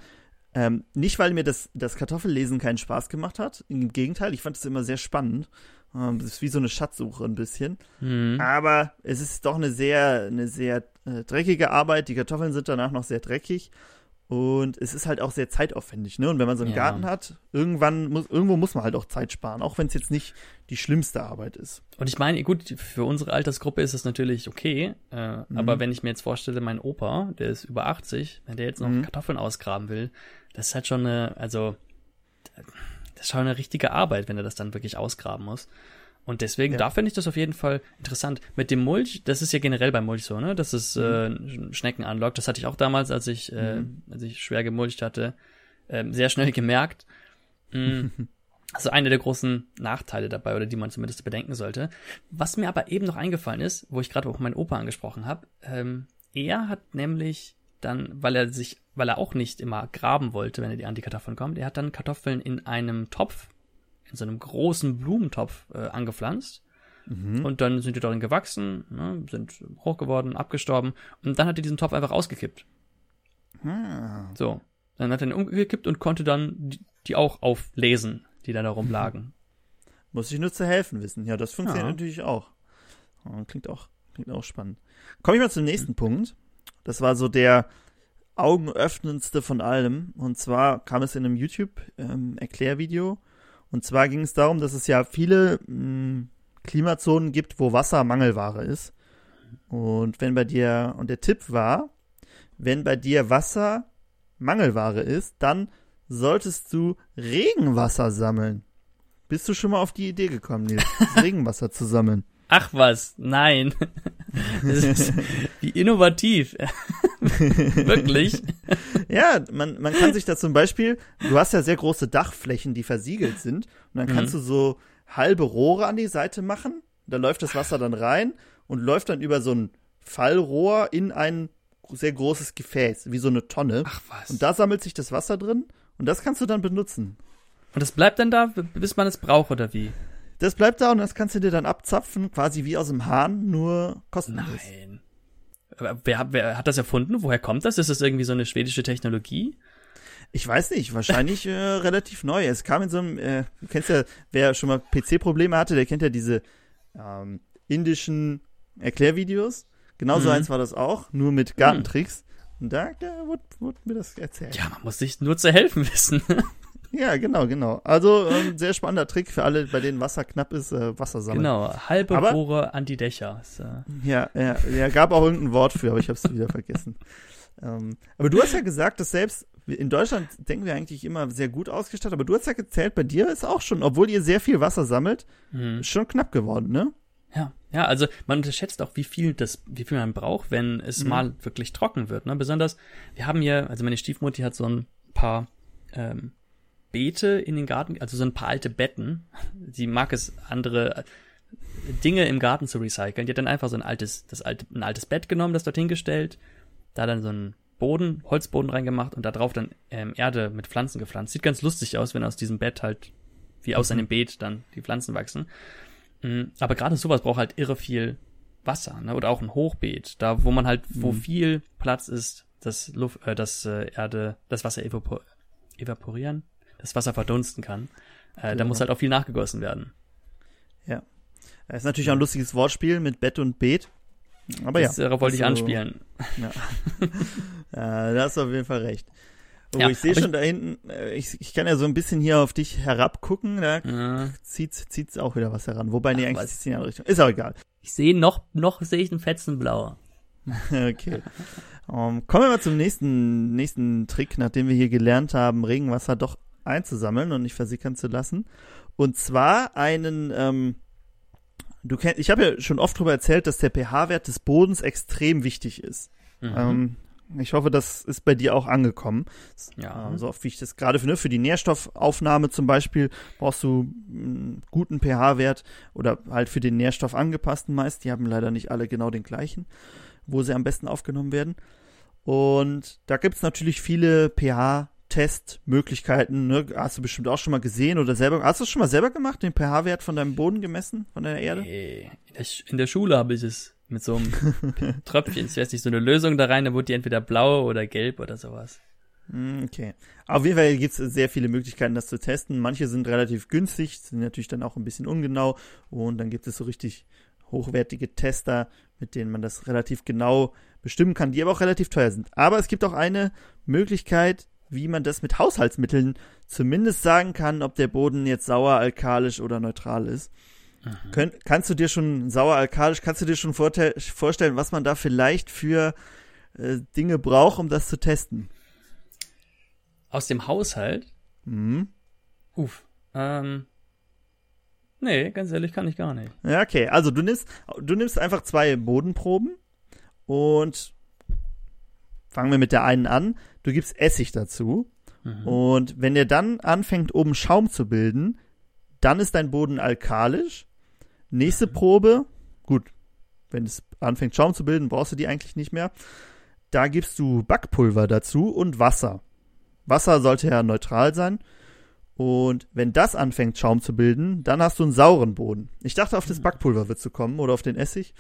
Ähm, nicht, weil mir das, das Kartoffellesen keinen Spaß gemacht hat. Im Gegenteil, ich fand es immer sehr spannend. Ähm, das ist wie so eine Schatzsuche ein bisschen. Mhm. Aber es ist doch eine sehr, eine sehr äh, dreckige Arbeit. Die Kartoffeln sind danach noch sehr dreckig. Und es ist halt auch sehr zeitaufwendig, ne? Und wenn man so einen Ja. Garten hat, irgendwann muss, irgendwo muss man halt auch Zeit sparen, auch wenn es jetzt nicht die schlimmste Arbeit ist. Und ich meine, gut, für unsere Altersgruppe ist es natürlich okay, äh, Mhm. aber wenn ich mir jetzt vorstelle, mein Opa, der ist über 80, wenn der jetzt noch Mhm. Kartoffeln ausgraben will, das ist halt schon eine, also, das ist schon eine richtige Arbeit, wenn er das dann wirklich ausgraben muss. Und deswegen, Ja. da finde ich das auf jeden Fall interessant. Mit dem Mulch, das ist ja generell beim Mulch so, ne? Dass es äh, Schnecken anlockt. Das hatte ich auch damals, als ich, äh, Mhm. als ich schwer gemulcht hatte, ähm, sehr schnell gemerkt. Mm. Also einer der großen Nachteile dabei, oder die man zumindest bedenken sollte. Was mir aber eben noch eingefallen ist, wo ich gerade auch meinen Opa angesprochen habe, ähm, er hat nämlich dann, weil er sich, weil er auch nicht immer graben wollte, wenn er die an die Kartoffeln kommt, er hat dann Kartoffeln in einem Topf, in so einem großen Blumentopf äh, angepflanzt. Mhm. Und dann sind die darin gewachsen, ne, sind hoch geworden, abgestorben. Und dann hat er diesen Topf einfach ausgekippt. Ah. So. Dann hat er ihn umgekippt und konnte dann die, die auch auflesen, die da rumlagen. Muss ich nur zu helfen wissen. Ja, das funktioniert Ja. natürlich auch. Oh, klingt auch. Klingt auch spannend. Komme ich mal zum nächsten Punkt. Das war so der augenöffnendste von allem. Und zwar kam es in einem YouTube-Erklärvideo. Ähm, und zwar ging es darum, dass es ja viele mh, hm, Klimazonen gibt, wo Wasser Mangelware ist. Und wenn bei dir, und der Tipp war, wenn bei dir Wasser Mangelware ist, dann solltest du Regenwasser sammeln. Bist du schon mal auf die Idee gekommen, Nils, Regenwasser zu sammeln? Ach was, nein. Das ist, wie innovativ. Wirklich. Ja, man, man kann sich da zum Beispiel, du hast ja sehr große Dachflächen, die versiegelt sind. Und dann kannst mhm. du so halbe Rohre an die Seite machen. Da läuft das Wasser dann rein und läuft dann über so ein Fallrohr in ein sehr großes Gefäß, wie so eine Tonne. Ach was. Und da sammelt sich das Wasser drin und das kannst du dann benutzen. Und das bleibt dann da, bis man es braucht, oder wie? Das bleibt da und das kannst du dir dann abzapfen, quasi wie aus dem Hahn, nur kostenlos. Nein. Wer, wer hat das erfunden? Woher kommt das? Ist das irgendwie so eine schwedische Technologie? Ich weiß nicht, wahrscheinlich äh, relativ neu. Es kam in so einem, äh, du kennst ja, wer schon mal PC-Probleme hatte, der kennt ja diese ähm, indischen Erklärvideos. Genauso mhm. eins war das auch, nur mit mhm. Gartentricks. Und da, da wurde, wurde mir das erzählt. Ja, man muss sich nur zu helfen wissen. Ja, genau, genau. Also ähm, sehr spannender Trick für alle, bei denen Wasser knapp ist, äh, Wasser sammeln. Genau, halbe aber, Rohre an die Dächer. Ist, äh ja, ja, ja, gab auch irgendein Wort für, aber ich habe es wieder vergessen. Ähm, aber du hast ja gesagt, dass selbst in Deutschland denken wir eigentlich immer sehr gut ausgestattet, aber du hast ja gezählt, bei dir ist auch schon, obwohl ihr sehr viel Wasser sammelt, mhm. schon knapp geworden, ne? Ja, ja, also man unterschätzt auch, wie viel das, wie viel man braucht, wenn es mhm. mal wirklich trocken wird. Ne? Besonders, wir haben hier, also meine Stiefmutti hat so ein paar ähm, Beete in den Garten, also so ein paar alte Betten. Sie mag es, andere Dinge im Garten zu recyceln. Die hat dann einfach so ein altes, das alte, ein altes Bett genommen, das dorthin gestellt, da dann so einen Boden, Holzboden reingemacht und da drauf dann ähm, Erde mit Pflanzen gepflanzt. Sieht ganz lustig aus, wenn aus diesem Bett halt, wie aus mhm. einem Beet dann die Pflanzen wachsen. Mhm, aber gerade sowas braucht halt irre viel Wasser, ne? Oder auch ein Hochbeet, da wo man halt, wo mhm. viel Platz ist, das Luft, äh, das äh, Erde, das Wasser evapor evaporieren, das Wasser verdunsten kann. Äh, genau. Da muss halt auch viel nachgegossen werden. Ja. Das ist natürlich auch ein lustiges Wortspiel mit Bett und Beet. Aber das, ja. Darauf wollte ich anspielen. Ja. ja, da hast du auf jeden Fall recht. Oh, ja, ich sehe schon ich, da hinten, äh, ich, ich kann ja so ein bisschen hier auf dich herabgucken, da ja. zieht zieht's auch wieder was heran. Wobei, nee, eigentlich zieht in die andere Richtung. Ist auch egal. Ich sehe noch, noch sehe ich einen fetzen Blauer. okay. Um, ähm, kommen wir mal zum nächsten, nächsten Trick, nachdem wir hier gelernt haben, Regenwasser doch einzusammeln und nicht versickern zu lassen. Und zwar einen, ähm, du kennst, ich habe ja schon oft darüber erzählt, dass der pH-Wert des Bodens extrem wichtig ist. Mhm. Ähm, ich hoffe, das ist bei dir auch angekommen. Ja. Äh, so oft wie ich das gerade finde, für die Nährstoffaufnahme zum Beispiel brauchst du einen guten pH-Wert oder halt für den Nährstoff angepassten meist. Die haben leider nicht alle genau den gleichen, wo sie am besten aufgenommen werden. Und da gibt es natürlich viele pH Testmöglichkeiten, ne? Hast du bestimmt auch schon mal gesehen oder selber. Hast du es schon mal selber gemacht, den pH-Wert von deinem Boden gemessen, von deiner Erde? Nee, in der Schule habe ich es mit so einem Tröpfchen, ich weiß nicht, so eine Lösung da rein, da wurde die entweder blau oder gelb oder sowas. Hm, okay. Auf jeden Fall gibt es sehr viele Möglichkeiten, das zu testen. Manche sind relativ günstig, sind natürlich dann auch ein bisschen ungenau. Und dann gibt es so richtig hochwertige Tester, mit denen man das relativ genau bestimmen kann, die aber auch relativ teuer sind. Aber es gibt auch eine Möglichkeit, wie man das mit Haushaltsmitteln zumindest sagen kann, ob der Boden jetzt sauer, alkalisch oder neutral ist. Kön kannst du dir schon sauer, alkalisch, kannst du dir schon vorstellen, was man da vielleicht für äh, Dinge braucht, um das zu testen? Aus dem Haushalt? Mhm. Uff. Ähm. Nee, ganz ehrlich kann ich gar nicht. Ja, okay. Also du nimmst, du nimmst einfach zwei Bodenproben und fangen wir mit der einen an. Du gibst Essig dazu. Mhm. Und wenn der dann anfängt, oben Schaum zu bilden, dann ist dein Boden alkalisch. Nächste mhm. Probe, gut, wenn es anfängt, Schaum zu bilden, brauchst du die eigentlich nicht mehr. Da gibst du Backpulver dazu und Wasser. Wasser sollte ja neutral sein. Und wenn das anfängt, Schaum zu bilden, dann hast du einen sauren Boden. Ich dachte, auf das mhm. Backpulver wird zu kommen oder auf den Essig.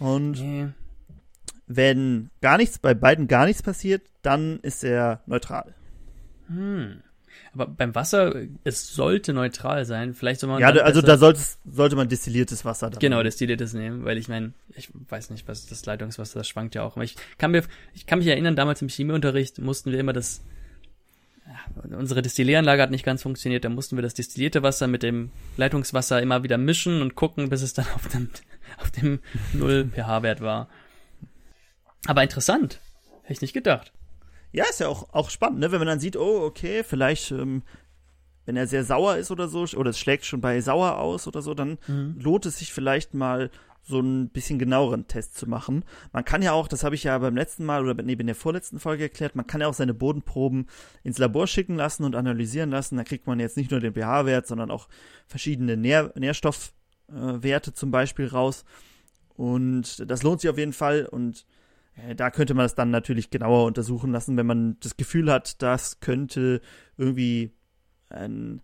Und nee. Wenn gar nichts, bei beiden gar nichts passiert, dann ist er neutral. Hm. Aber beim Wasser, es sollte neutral sein. Vielleicht soll man. Ja, also da sollte, sollte man destilliertes Wasser dann. Genau, destilliertes nehmen, weil ich meine, ich weiß nicht, was das Leitungswasser, das schwankt ja auch. Aber ich kann mir, ich kann mich erinnern, damals im Chemieunterricht mussten wir immer das, ja, unsere Destillieranlage hat nicht ganz funktioniert, da mussten wir das destillierte Wasser mit dem Leitungswasser immer wieder mischen und gucken, bis es dann auf dem, auf dem 0 pH-Wert war. Aber interessant. Hätte ich nicht gedacht. Ja, ist ja auch, auch spannend, ne? wenn man dann sieht, oh, okay, vielleicht, ähm, wenn er sehr sauer ist oder so, oder es schlägt schon bei sauer aus oder so, dann lohnt es sich vielleicht mal so ein bisschen genaueren Test zu machen. Man kann ja auch, das habe ich ja beim letzten Mal oder nee, in der vorletzten Folge erklärt, man kann ja auch seine Bodenproben ins Labor schicken lassen und analysieren lassen. Da kriegt man jetzt nicht nur den pH-Wert, sondern auch verschiedene Nähr Nährstoffwerte äh, zum Beispiel raus. Und das lohnt sich auf jeden Fall und da könnte man es dann natürlich genauer untersuchen lassen, wenn man das Gefühl hat, das könnte irgendwie ein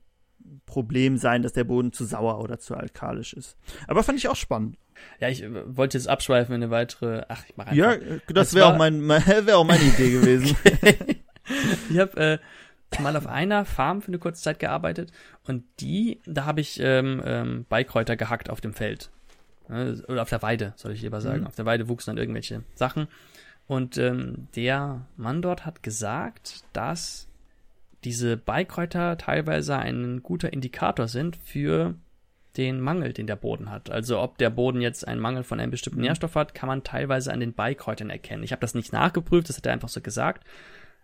Problem sein, dass der Boden zu sauer oder zu alkalisch ist. Aber fand ich auch spannend. Ja, ich äh, wollte jetzt abschweifen in eine weitere, ach, ich mache einfach. Ja, äh, das wäre war- auch, mein, mein, wär auch meine Idee gewesen. Ich habe äh, mal auf einer Farm für eine kurze Zeit gearbeitet und die, da habe ich ähm, ähm, Beikräuter gehackt auf dem Feld. Äh, Oder auf der Weide, soll ich lieber sagen. Mhm. Auf der Weide wuchsen dann irgendwelche Sachen. Und ähm, der Mann dort hat gesagt, dass diese Beikräuter teilweise ein guter Indikator sind für den Mangel, den der Boden hat. Also ob der Boden jetzt einen Mangel von einem bestimmten Mhm. Nährstoff hat, kann man teilweise an den Beikräutern erkennen. Ich habe das nicht nachgeprüft, das hat er einfach so gesagt.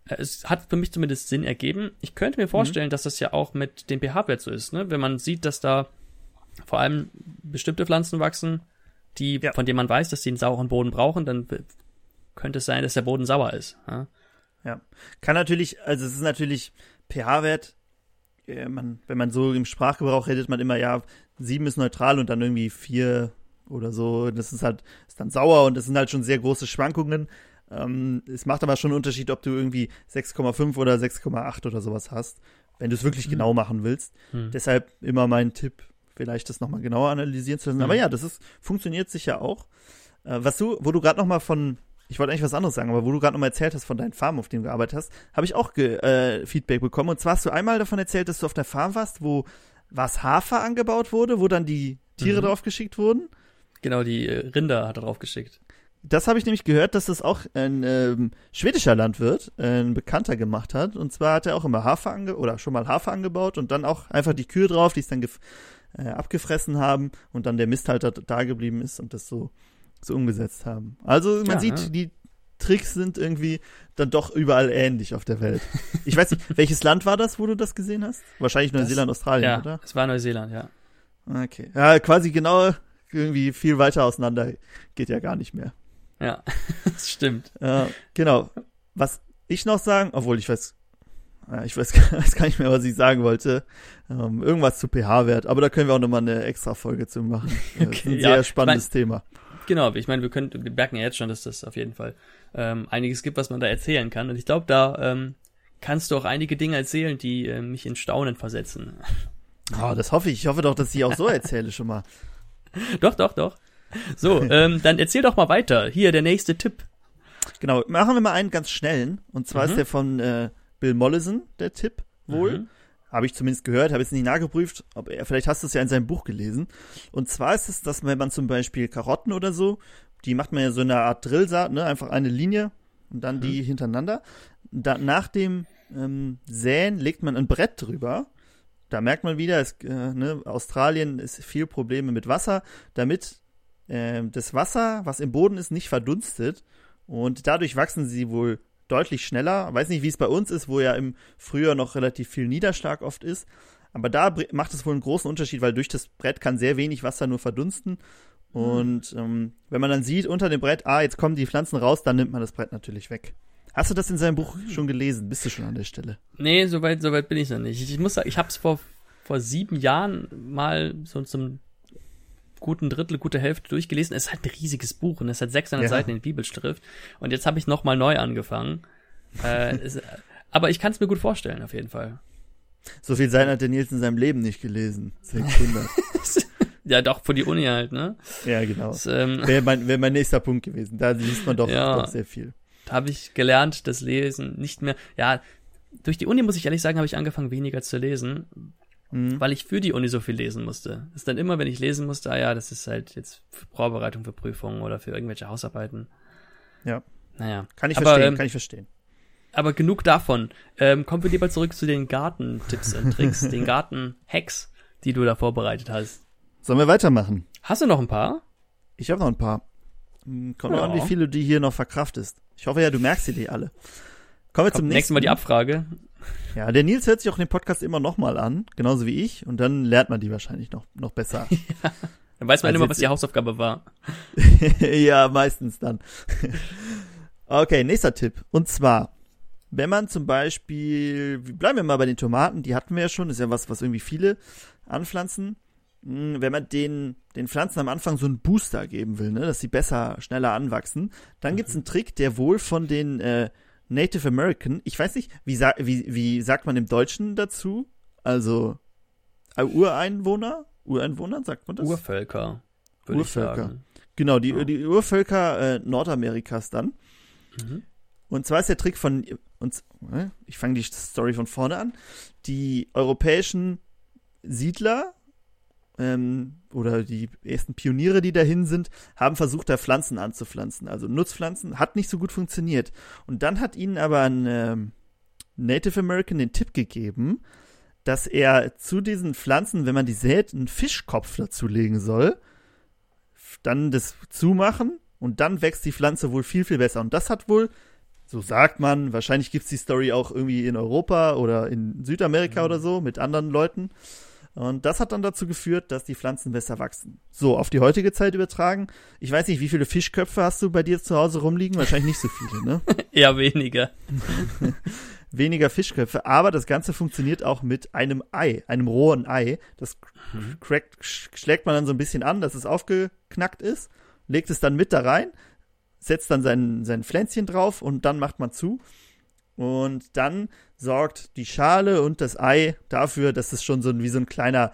Äh, Es hat für mich zumindest Sinn ergeben. Ich könnte Mhm. mir vorstellen, dass das ja auch mit dem pH-Wert so ist, ne? Wenn man sieht, dass da vor allem bestimmte Pflanzen wachsen, die, Ja. von denen man weiß, dass sie einen sauren Boden brauchen, dann könnte es sein, dass der Boden sauer ist. Ja? Ja. Kann natürlich, also es ist natürlich pH-Wert, äh, man, wenn man so im Sprachgebrauch redet, man immer, ja, 7 ist neutral und dann irgendwie 4 oder so. Das ist halt, ist dann sauer und das sind halt schon sehr große Schwankungen. Ähm, es macht aber schon einen Unterschied, ob du irgendwie 6,5 oder 6,8 oder sowas hast, wenn du es wirklich Mhm. genau machen willst. Hm. Deshalb immer mein Tipp, vielleicht das nochmal genauer analysieren zu lassen. Mhm. Aber ja, das ist, funktioniert sicher auch. Äh, was du, wo du gerade nochmal von, ich wollte eigentlich was anderes sagen, aber wo du gerade nochmal erzählt hast von deinen Farmen, auf denen du gearbeitet hast, habe ich auch ge, äh, Feedback bekommen. Und zwar hast du einmal davon erzählt, dass du auf der Farm warst, wo was Hafer angebaut wurde, wo dann die Tiere Mhm. drauf geschickt wurden. Genau, die äh, Rinder hat er drauf geschickt. Das habe ich nämlich gehört, dass das auch ein ähm, schwedischer Landwirt, äh, ein Bekannter gemacht hat. Und zwar hat er auch immer Hafer ange oder schon mal Hafer angebaut und dann auch einfach die Kühe drauf, die es dann gef äh, abgefressen haben und dann der Mist halt da, geblieben ist und das so, so umgesetzt haben. Also man Ja, sieht, ja. die Tricks sind irgendwie dann doch überall ähnlich auf der Welt. Ich weiß nicht, welches Land war das, wo du das gesehen hast? Wahrscheinlich Das- Neuseeland, Australien, ja, oder? es war Neuseeland, ja. Okay. Ja, quasi genau irgendwie viel weiter auseinander geht ja gar nicht mehr. Ja, das stimmt. Ja, genau. Was ich noch sagen, obwohl ich weiß, ich weiß, weiß gar nicht mehr, was ich sagen wollte. Ähm, irgendwas zu pH-Wert, aber da können wir auch nochmal eine extra Folge zu machen. Das ist Okay, ein ja, sehr ich spannendes Thema. Genau, ich meine, wir können, wir merken ja jetzt schon, dass das auf jeden Fall ähm, einiges gibt, was man da erzählen kann. Und ich glaube, da ähm, kannst du auch einige Dinge erzählen, die äh, mich in Staunen versetzen. Oh, das hoffe ich. Ich hoffe doch, dass ich auch so erzähle schon mal. doch, doch, doch. So, ähm, dann erzähl doch mal weiter. Hier der nächste Tipp. Genau, machen wir mal einen ganz schnellen. Und zwar Mhm. ist der von äh, Bill Mollison, der Tipp wohl. Mhm. Habe ich zumindest gehört, habe jetzt nicht nachgeprüft, ob er, vielleicht hast du es ja in seinem Buch gelesen. Und zwar ist es, dass wenn man zum Beispiel Karotten oder so, die macht man ja so in einer Art Drillsaat, ne, einfach eine Linie und dann Mhm. die hintereinander. Da, nach dem ähm, Säen legt man ein Brett drüber. Da merkt man wieder, es, äh, ne, Australien ist viel Probleme mit Wasser, damit ähm, das Wasser, was im Boden ist, nicht verdunstet. Und dadurch wachsen sie wohl deutlich schneller. Weiß nicht, wie es bei uns ist, wo ja im Frühjahr noch relativ viel Niederschlag oft ist. Aber da macht es wohl einen großen Unterschied, weil durch das Brett kann sehr wenig Wasser nur verdunsten. Und ähm, wenn man dann sieht unter dem Brett, ah, jetzt kommen die Pflanzen raus, dann nimmt man das Brett natürlich weg. Hast du das in seinem Buch schon gelesen? Bist du schon an der Stelle? Nee, soweit soweit bin ich noch nicht. Ich, ich muss sagen, ich habe es vor, vor sieben Jahren mal so zum guten Drittel, gute Hälfte durchgelesen. Es ist halt ein riesiges Buch und es hat 600 Ja. Seiten in Bibelschrift. Und jetzt habe ich noch mal neu angefangen. äh, es, aber ich kann es mir gut vorstellen, auf jeden Fall. So viel Seiten hat der Nils in seinem Leben nicht gelesen. 600. Ja, doch, für die Uni halt, ne? ja, genau. Das, ähm, Wäre mein, wär mein nächster Punkt gewesen. Da liest man doch, Ja. doch sehr viel. habe ich gelernt, das Lesen nicht mehr. Ja, durch die Uni, muss ich ehrlich sagen, habe ich angefangen, weniger zu lesen, Mhm. weil ich für die Uni so viel lesen musste. Das ist dann immer, wenn ich lesen musste, ah ja, das ist halt jetzt für Vorbereitung für Prüfungen oder für irgendwelche Hausarbeiten. Ja. Naja. Kann ich Aber, verstehen, ähm, kann ich verstehen. Aber genug davon. Ähm, kommen wir lieber zurück zu den Gartentipps und Tricks, den Garten-Hacks, die du da vorbereitet hast. Sollen wir weitermachen? Hast du noch ein paar? Ich habe noch ein paar. Hm, Kommt Ja. an, wie viele du die hier noch verkraftest. Ich hoffe ja, du merkst sie die alle. Kommen wir Kommt zum nächstes nächsten Mal die Abfrage. Ja, der Nils hört sich auch den Podcast immer nochmal an, genauso wie ich, und dann lernt man die wahrscheinlich noch, noch besser. Dann weiß man Also immer, was die Hausaufgabe war. ja, meistens dann. okay, nächster Tipp. Und zwar, wenn man zum Beispiel, bleiben wir mal bei den Tomaten, die hatten wir ja schon, ist ja was, was irgendwie viele anpflanzen. Hm, Wenn man den, den Pflanzen am Anfang so einen Booster geben will, ne, dass sie besser, schneller anwachsen, dann gibt's einen Trick, der wohl von den äh, Native American, ich weiß nicht, wie, sa wie, wie sagt man im Deutschen dazu? Also äh, Ureinwohner? Ureinwohner, sagt man das? Urvölker, Urvölker. Genau, die, Ja. die Urvölker äh, Nordamerikas dann. Mhm. Und zwar ist der Trick von uns, äh, ich fange die Story von vorne an. Die europäischen Siedler ähm, oder die ersten Pioniere, die dahin sind, haben versucht, da Pflanzen anzupflanzen, also Nutzpflanzen, hat nicht so gut funktioniert. Und dann hat ihnen aber ein ähm, Native American den Tipp gegeben, dass er zu diesen Pflanzen, wenn man die sät, einen Fischkopf dazulegen soll, dann das zumachen und dann wächst die Pflanze wohl viel, viel besser. Und das hat wohl, so sagt man, wahrscheinlich gibt's die Story auch irgendwie in Europa oder in Südamerika Mhm. oder so mit anderen Leuten. Und das hat dann dazu geführt, dass die Pflanzen besser wachsen. So, auf die heutige Zeit übertragen. Ich weiß nicht, wie viele Fischköpfe hast du bei dir zu Hause rumliegen? Wahrscheinlich nicht so viele, ne? Eher weniger. Weniger Fischköpfe, aber das Ganze funktioniert auch mit einem Ei, einem rohen Ei. Das Mhm. crackt, sch- schlägt man dann so ein bisschen an, dass es aufgeknackt ist, legt es dann mit da rein, setzt dann sein, sein Pflänzchen drauf und dann macht man zu. Und dann sorgt die Schale und das Ei dafür, dass es schon so ein, wie so ein kleiner,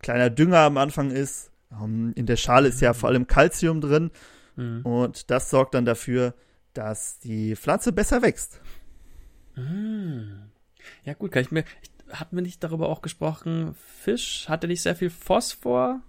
kleiner Dünger am Anfang ist. Ähm, In der Schale ist ja vor allem Calcium drin Mhm. und das sorgt dann dafür, dass die Pflanze besser wächst. Mhm. Ja gut, kann ich mir. Ich, hatten wir nicht darüber auch gesprochen? Fisch hatte nicht sehr viel Phosphor?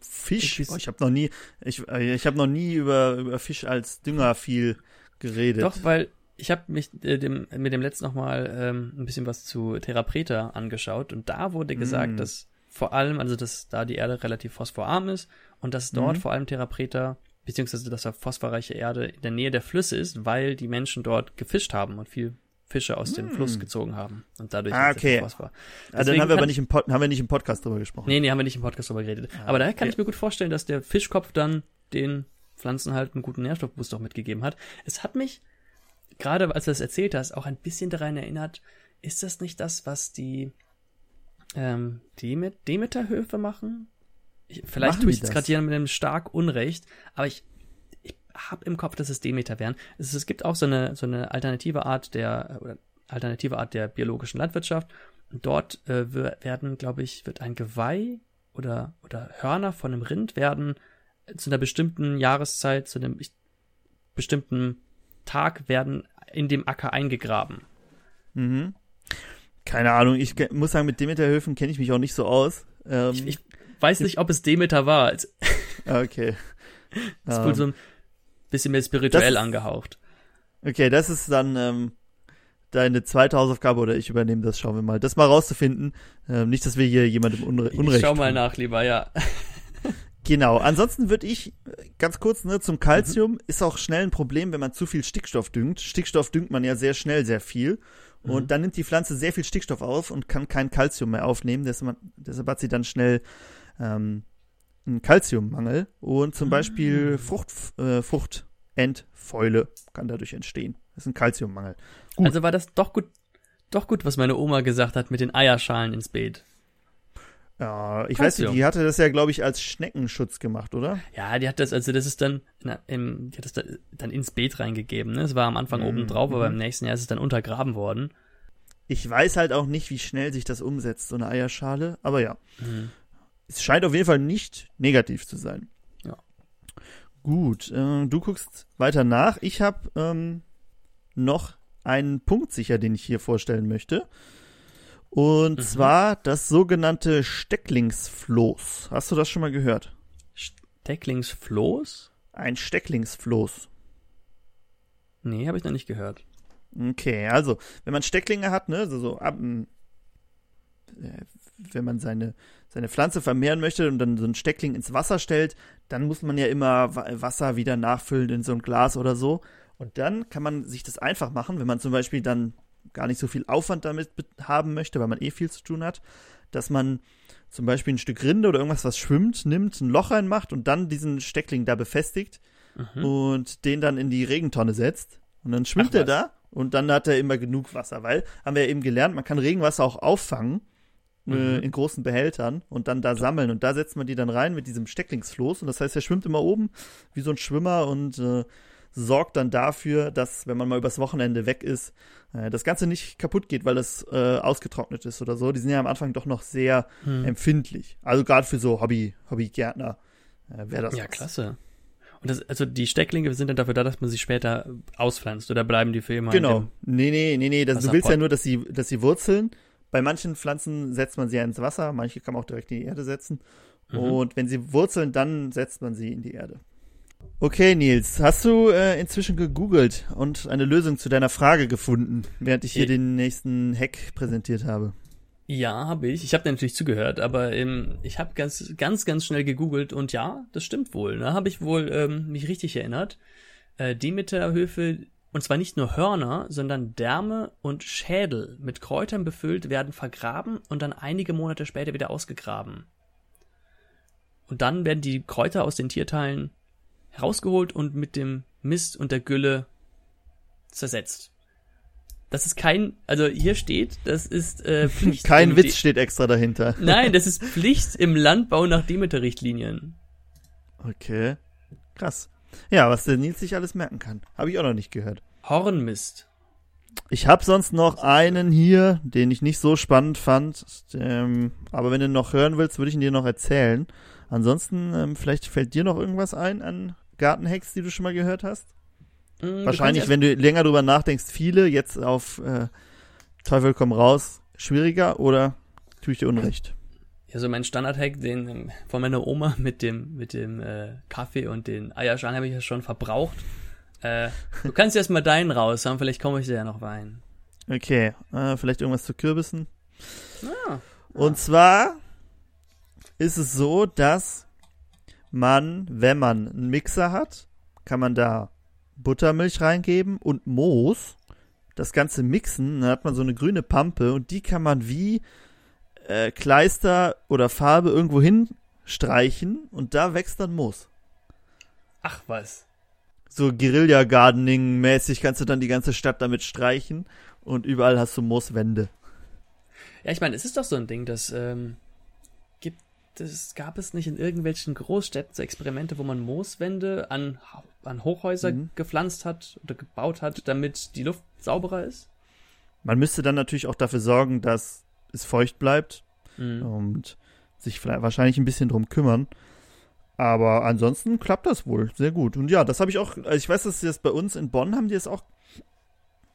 Fisch? Ich- Oh, ich habe noch nie, ich, äh, ich habe noch nie über, über Fisch als Dünger viel geredet. Doch, weil ich habe mich äh, dem, mit dem letzten nochmal ähm, ein bisschen was zu Therapreta angeschaut und da wurde gesagt, Mm. dass vor allem, also dass da die Erde relativ phosphorarm ist und dass dort Mhm. vor allem Therapreta, beziehungsweise dass da phosphorreiche Erde in der Nähe der Flüsse ist, weil die Menschen dort gefischt haben und viel Fische aus dem Mm. Fluss gezogen haben und dadurch Ah, okay. Phosphor. ah, dann deswegen haben wir aber nicht im, Pod, haben wir nicht im Podcast drüber gesprochen. Nee, nee, haben wir nicht im Podcast drüber geredet. Ah, Aber daher kann okay. ich mir gut vorstellen, dass der Fischkopf dann den Pflanzen halt einen guten Nährstoffboost auch mitgegeben hat. Es hat mich, gerade als du das erzählt hast, auch ein bisschen daran erinnert, ist das nicht das, was die ähm, Demet Demeterhöfe machen? Ich, vielleicht Machen tue ich jetzt das? gerade jemandem stark Unrecht, aber ich, ich habe im Kopf, dass es Demeter wären. Es, es gibt auch so eine, so eine alternative Art der, oder alternative Art der biologischen Landwirtschaft. Und dort äh, werden, glaube ich, wird ein Geweih oder, oder Hörner von einem Rind werden zu einer bestimmten Jahreszeit, zu einem bestimmten Tag werden in dem Acker eingegraben. Mhm. Keine Ahnung, ich muss sagen, mit Demeterhöfen kenne ich mich auch nicht so aus. Ähm, Ich, ich weiß nicht, ob es Demeter war. Okay. ist Ähm, wohl so ein bisschen mehr spirituell das- angehaucht. Okay, das ist dann ähm, deine zweite Hausaufgabe oder ich übernehme das, schauen wir mal. Das mal rauszufinden. Ähm, nicht, dass wir hier jemandem Unre Unrecht Ich schau mal tun. nach, lieber, ja. Genau. Ansonsten würde ich äh, ganz kurz ne, zum Calcium ist auch schnell ein Problem, wenn man zu viel Stickstoff düngt. Stickstoff düngt man ja sehr schnell sehr viel und Mhm. dann nimmt die Pflanze sehr viel Stickstoff auf und kann kein Calcium mehr aufnehmen. Deshalb, deshalb hat sie dann schnell ähm, einen Calciummangel und zum Mhm. Beispiel Frucht, äh, Fruchtendfäule kann dadurch entstehen. Das ist ein Calciummangel. Gut. Also war das doch gut, doch gut, was meine Oma gesagt hat mit den Eierschalen ins Beet. Ja, ich weiß nicht, die hatte das ja, glaube ich, als Schneckenschutz gemacht, oder? Ja, die hat das, also das ist dann, na, im, die hat das da, dann ins Beet reingegeben. Ne? Es war am Anfang Mhm, oben drauf, aber mhm. im nächsten Jahr ist es dann untergraben worden. Ich weiß halt auch nicht, wie schnell sich das umsetzt, so eine Eierschale, aber ja. Mhm. Es scheint auf jeden Fall nicht negativ zu sein. Ja. Gut, äh, du guckst weiter nach. Ich habe ähm, noch einen Punkt sicher, den ich hier vorstellen möchte. Und Mhm. zwar das sogenannte Stecklingsfloß. Hast du das schon mal gehört? Stecklingsfloß? Ein Stecklingsfloß. Nee, habe ich noch nicht gehört. Okay, also, wenn man Stecklinge hat, ne, so, so ab, äh, wenn man seine, seine Pflanze vermehren möchte und dann so ein Steckling ins Wasser stellt, dann muss man ja immer Wa- Wasser wieder nachfüllen in so ein Glas oder so. Und dann kann man sich das einfach machen, wenn man zum Beispiel dann gar nicht so viel Aufwand damit be- haben möchte, weil man eh viel zu tun hat, dass man zum Beispiel ein Stück Rinde oder irgendwas, was schwimmt, nimmt, ein Loch reinmacht und dann diesen Steckling da befestigt Mhm. und den dann in die Regentonne setzt. Und dann schwimmt Ach, er was. da und dann hat er immer genug Wasser, weil, haben wir ja eben gelernt, man kann Regenwasser auch auffangen äh, Mhm. in großen Behältern und dann da sammeln. Und da setzt man die dann rein mit diesem Stecklingsfloß. Und das heißt, er schwimmt immer oben wie so ein Schwimmer und äh, sorgt dann dafür, dass, wenn man mal übers Wochenende weg ist, äh, das Ganze nicht kaputt geht, weil es äh, ausgetrocknet ist oder so. Die sind ja am Anfang doch noch sehr Hm. empfindlich. Also gerade für so Hobby, Hobbygärtner äh, wäre das Ja, was. klasse. Und das, also die Stecklinge sind dann dafür da, dass man sie später auspflanzt oder bleiben die für immer? Genau. Nee, nee, nee, nee. Das, du willst ja nur, dass sie, dass sie wurzeln. Bei manchen Pflanzen setzt man sie ja ins Wasser, manche kann man auch direkt in die Erde setzen. Mhm. Und wenn sie wurzeln, dann setzt man sie in die Erde. Okay, Nils, hast du äh, inzwischen gegoogelt und eine Lösung zu deiner Frage gefunden, während ich hier Ich- den nächsten Hack präsentiert habe? Ja, habe ich. Ich habe natürlich zugehört, aber ähm, ich habe ganz, ganz, ganz schnell gegoogelt und ja, das stimmt wohl. Da habe ich wohl ähm, mich richtig erinnert. Äh, Demeterhöfe, und zwar nicht nur Hörner, sondern Därme und Schädel mit Kräutern befüllt, werden vergraben und dann einige Monate später wieder ausgegraben. Und dann werden die Kräuter aus den Tierteilen herausgeholt und mit dem Mist und der Gülle zersetzt. Das ist kein, also hier steht, das ist äh, Pflicht Kein Witz steht extra dahinter. Nein, das ist Pflicht im Landbau nach Demeter-Richtlinien. Okay. Krass. Ja, was der Nils sich alles merken kann. Habe ich auch noch nicht gehört. Hornmist. Ich habe sonst noch einen hier, den ich nicht so spannend fand. Ähm, aber wenn du noch hören willst, würde ich ihn dir noch erzählen. Ansonsten, ähm, vielleicht fällt dir noch irgendwas ein an Gartenhacks, die du schon mal gehört hast? Mm, Wahrscheinlich, du wenn du länger drüber nachdenkst, viele jetzt auf äh, Teufel komm raus, schwieriger oder tue ich dir Unrecht? ja, so mein Standard-Hack, den ähm, von meiner Oma mit dem, mit dem äh, Kaffee und den Eierschalen habe ich ja schon verbraucht. Äh, du kannst erst mal deinen raus haben, vielleicht komme ich dir ja noch Wein. Okay, äh, vielleicht irgendwas zu Kürbissen. Ah, Und zwar ist es so, dass man, wenn man einen Mixer hat, kann man da Buttermilch reingeben und Moos. Das Ganze mixen, dann hat man so eine grüne Pampe und die kann man wie äh, Kleister oder Farbe irgendwo hinstreichen und da wächst dann Moos. ach was. So Guerilla-Gardening-mäßig kannst du dann die ganze Stadt damit streichen und überall hast du Mooswände. Ja, ich meine, es ist doch so ein Ding, das ähm, es, gab es nicht in irgendwelchen Großstädten so Experimente, wo man Mooswände an, an Hochhäuser Mhm. gepflanzt hat oder gebaut hat, damit die Luft sauberer ist? Man müsste dann natürlich auch dafür sorgen, dass es feucht bleibt Mhm. und sich vielleicht wahrscheinlich ein bisschen drum kümmern. Aber ansonsten klappt das wohl sehr gut. Und ja, das habe ich auch, also ich weiß, dass sie das bei uns in Bonn haben die es auch,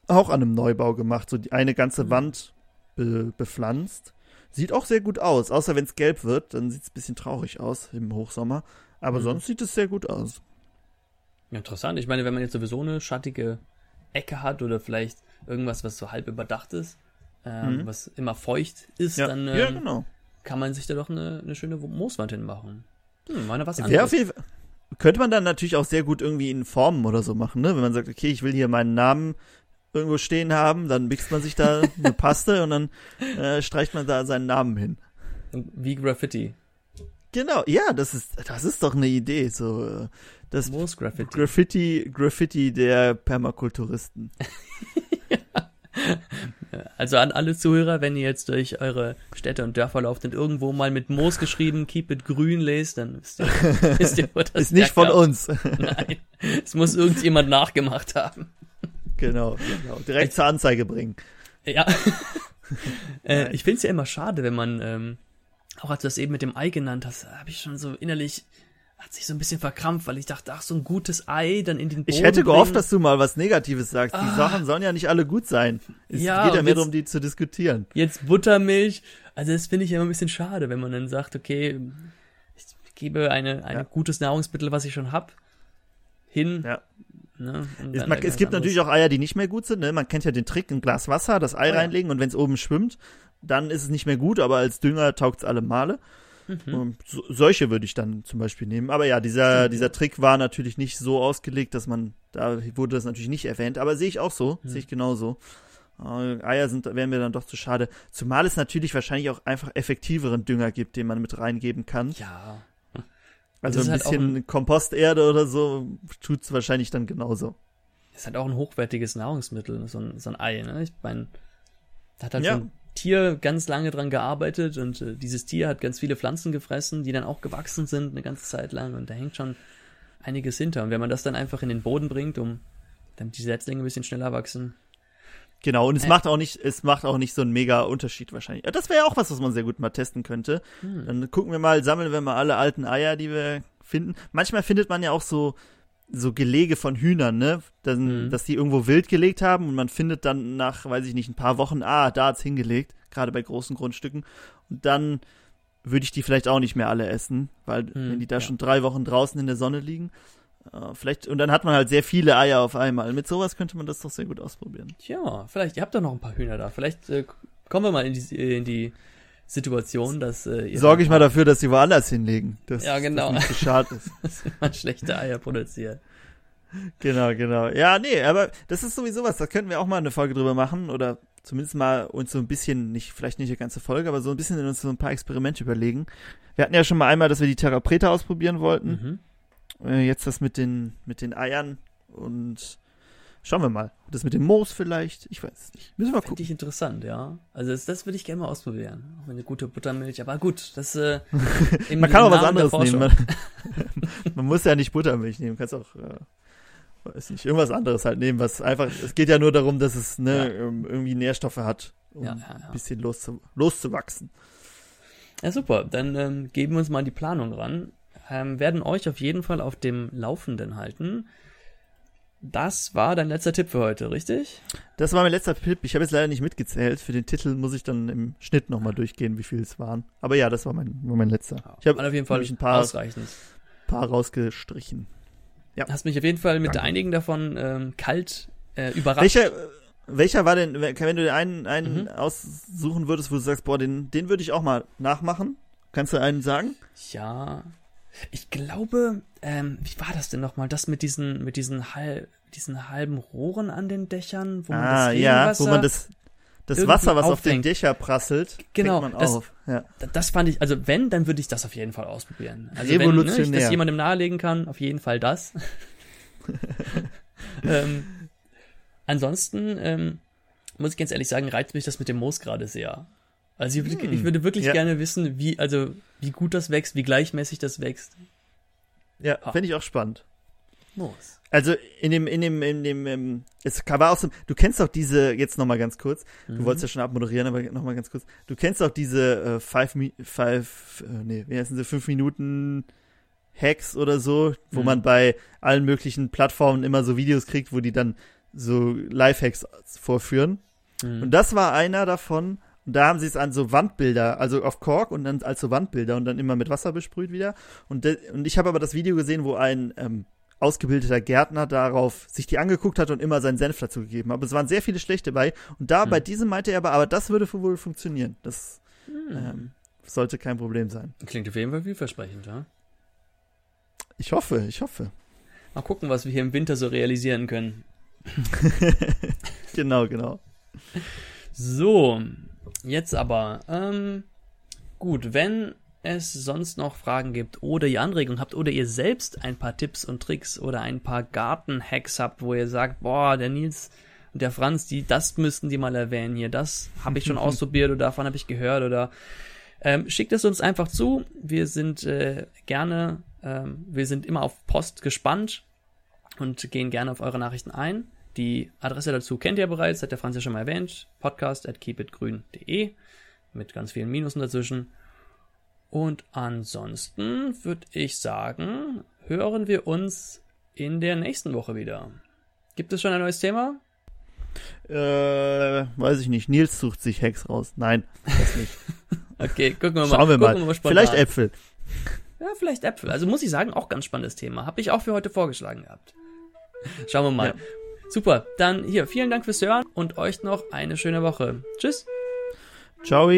auch an einem Neubau gemacht. So die eine ganze Mhm. Wand be, bepflanzt. Sieht auch sehr gut aus. Außer wenn es gelb wird, dann sieht es ein bisschen traurig aus im Hochsommer. Aber Mhm. sonst sieht es sehr gut aus. Interessant. Ich meine, wenn man jetzt sowieso eine schattige Ecke hat oder vielleicht irgendwas, was so halb überdacht ist, ähm, Mhm. was immer feucht ist, Ja, dann ähm, ja genau. kann man sich da doch eine, eine schöne Mooswand hinmachen. Hm, meine was anderes. auf jeden Fall, könnte man dann natürlich auch sehr gut irgendwie in Formen oder so machen, ne? Wenn man sagt, okay, ich will hier meinen Namen irgendwo stehen haben, dann mixt man sich da eine Paste und dann äh, streicht man da seinen Namen hin. Wie Graffiti. Genau, ja, das ist, das ist doch eine Idee, so äh, das Moos-Graffiti. Graffiti, Graffiti der Permakulturisten. Also an alle Zuhörer, wenn ihr jetzt durch eure Städte und Dörfer lauft und irgendwo mal mit Moos geschrieben, keep it grün lest, dann wisst ihr, wisst ihr wo das ist nicht von uns. Nein, es muss irgendjemand nachgemacht haben. Genau, genau. Direkt zur Anzeige bringen. Ja. äh, ich finde es ja immer schade, wenn man, ähm, auch als du das eben mit dem Ei genannt hast, habe ich schon so innerlich, hat sich so ein bisschen verkrampft, weil ich dachte, ach, so ein gutes Ei dann in den Boden Ich hätte bringen. gehofft, dass du mal was Negatives sagst. Die Ah. Sachen sollen ja nicht alle gut sein. Es Ja, geht ja mehr jetzt- darum, die zu diskutieren. Jetzt Buttermilch. Also das finde ich immer ein bisschen schade, wenn man dann sagt, okay, ich gebe eine, ein Ja. gutes Nahrungsmittel, was ich schon hab, hin. Ja. Ne, Es, man, es gibt natürlich auch Eier, die nicht mehr gut sind. Ne? Man kennt ja den Trick, ein Glas Wasser, das Ei Oh ja. reinlegen und wenn es oben schwimmt, dann ist es nicht mehr gut, aber als Dünger taugt es alle Male. Mhm. Und so, solche würde ich dann zum Beispiel nehmen. Aber ja, dieser, Stimmt, dieser Trick war natürlich nicht so ausgelegt, dass man, da wurde das natürlich nicht erwähnt, aber sehe ich auch so, Mhm. sehe ich genauso. Äh, Eier sind, wären mir dann doch zu schade. Zumal es natürlich wahrscheinlich auch einfach effektiveren Dünger gibt, den man mit reingeben kann. Ja. Also ein halt bisschen Komposterde oder so tut's wahrscheinlich dann genauso. Ist halt auch ein hochwertiges Nahrungsmittel, so ein, so ein Ei, ne? Ich meine, da hat halt Ja. so ein Tier ganz lange dran gearbeitet und äh, dieses Tier hat ganz viele Pflanzen gefressen, die dann auch gewachsen sind eine ganze Zeit lang und da hängt schon einiges hinter. Und wenn man das dann einfach in den Boden bringt, um damit die Setzlinge ein bisschen schneller wachsen. Genau, und es Äh. macht auch nicht, es macht auch nicht so einen mega Unterschied wahrscheinlich. Das wäre ja auch was, was man sehr gut mal testen könnte. Hm. Dann gucken wir mal, sammeln wir mal alle alten Eier, die wir finden. Manchmal findet man ja auch so, so Gelege von Hühnern, ne? Dann, Mhm. Dass die irgendwo wild gelegt haben und man findet dann nach, weiß ich nicht, ein paar Wochen, ah, da hat's hingelegt, gerade bei großen Grundstücken. Und dann würde ich die vielleicht auch nicht mehr alle essen, weil wenn die da ja. schon drei Wochen draußen in der Sonne liegen, vielleicht, und dann hat man halt sehr viele Eier auf einmal. Mit sowas könnte man das doch sehr gut ausprobieren. Tja, vielleicht, ihr habt doch noch ein paar Hühner da. Vielleicht äh, kommen wir mal in die, in die Situation, dass äh, ihr Sorge ich mal dafür, dass sie woanders hinlegen. Dass, Ja, genau. Das nicht schade ist. mal schlechte Eier produziert. Genau, genau. Ja, nee, aber das ist sowieso was, da könnten wir auch mal eine Folge drüber machen oder zumindest mal uns so ein bisschen, nicht, vielleicht nicht die ganze Folge, aber so ein bisschen in uns so ein paar Experimente überlegen. Wir hatten ja schon mal einmal, dass wir die Therapreta ausprobieren wollten. Mhm. Äh, jetzt das mit den, mit den Eiern und schauen wir mal. Das mit dem Moos vielleicht, ich weiß es nicht. Müssen wir Finde gucken. ich interessant, ja. Also das, das würde ich gerne mal ausprobieren. Auch eine gute Buttermilch. Aber gut, das äh, Man kann auch was anderes nehmen. Man, man muss ja nicht Buttermilch nehmen, kannst auch, äh, weiß nicht, irgendwas anderes halt nehmen, was einfach, es geht ja nur darum, dass es ne, Ja. ähm, irgendwie Nährstoffe hat, um Ja, ja, ein bisschen loszu, loszuwachsen. Ja, super. Dann ähm, geben wir uns mal die Planung ran. Ähm, werden euch auf jeden Fall auf dem Laufenden halten. Das war dein letzter Tipp für heute, richtig? Das war mein letzter Tipp. Ich habe jetzt leider nicht mitgezählt. Für den Titel muss ich dann im Schnitt nochmal durchgehen, wie viel es waren. Aber ja, das war mein, war mein letzter. Ich habe auf jeden Fall ein paar, ausreichend. paar rausgestrichen. Hast mich auf jeden Fall mit Danke. einigen davon ähm, kalt äh, überrascht. Welcher, welcher war denn, wenn wenn du den einen, einen Mhm. aussuchen würdest, wo du sagst, boah, den, den würde ich auch mal nachmachen? Kannst du einen sagen? Ja, ich glaube, ähm, wie war das denn nochmal? Das mit diesen, mit diesen, halb, diesen halben Rohren an den Dächern, wo man ah, das ja, wo man das, das Wasser, was auf den. Dächer prasselt, Genau, man das- auf. Ja. Das fand ich, also wenn, dann würde ich das auf jeden Fall ausprobieren. Also wenn ne, ich Revolutionär. das jemandem nahelegen kann, auf jeden Fall das. ähm, ansonsten, ähm, muss ich ganz ehrlich sagen, reizt mich das mit dem Moos gerade sehr. Also ich, würde- Hm, ich würde wirklich ja. gerne wissen, wie, also wie gut das wächst, wie gleichmäßig das wächst. Ja, Ah. fände ich auch spannend. Moos. Also in dem, in dem, in dem, ähm, es war auch so, du kennst doch diese, jetzt nochmal ganz kurz, du Mhm. wolltest ja schon abmoderieren, aber nochmal ganz kurz, du kennst doch diese äh, five, five, äh, nee, wie heißen sie, fünf Minuten Hacks oder so, wo Mhm. man bei allen möglichen Plattformen immer so Videos kriegt, wo die dann so Lifehacks vorführen. Mhm. Und das war einer davon. Und da haben sie es an so Wandbilder, also auf Kork und dann als so Wandbilder und dann immer mit Wasser besprüht wieder. Und, und ich habe aber das Video gesehen, wo ein ähm, ausgebildeter Gärtner darauf sich die angeguckt hat und immer seinen Senf dazu gegeben hat. Aber es waren sehr viele schlechte bei. Und da Hm. bei diesem meinte er aber, aber das würde wohl funktionieren. Das Hm. ähm, sollte kein Problem sein. Klingt auf jeden Fall vielversprechend, ja? Ich hoffe, ich hoffe. Mal gucken, was wir hier im Winter so realisieren können. genau, genau. So, jetzt aber, ähm, gut, wenn es sonst noch Fragen gibt oder ihr Anregungen habt oder ihr selbst ein paar Tipps und Tricks oder ein paar Garten-Hacks habt, wo ihr sagt, boah, der Nils und der Franz, die, das müssten die mal erwähnen hier, das habe ich schon ausprobiert oder davon habe ich gehört oder ähm, schickt es uns einfach zu. Wir sind äh, gerne, ähm, wir sind immer auf Post gespannt und gehen gerne auf eure Nachrichten ein. Die Adresse dazu kennt ihr bereits, hat der Franz ja schon mal erwähnt. Podcast at keepitgrün.de mit ganz vielen Minusen dazwischen. Und ansonsten würde ich sagen, hören wir uns in der nächsten Woche wieder. Gibt es schon ein neues Thema? Äh, weiß ich nicht. Nils sucht sich Hex raus. Nein, das nicht. okay, gucken wir mal. Schauen wir mal. Wir mal vielleicht Äpfel. Ja, vielleicht Äpfel. Also muss ich sagen, auch ganz spannendes Thema. Habe ich auch für heute vorgeschlagen gehabt. Schauen wir mal. Ja. Super, dann hier, vielen Dank fürs Hören und euch noch eine schöne Woche. Tschüss. Ciao.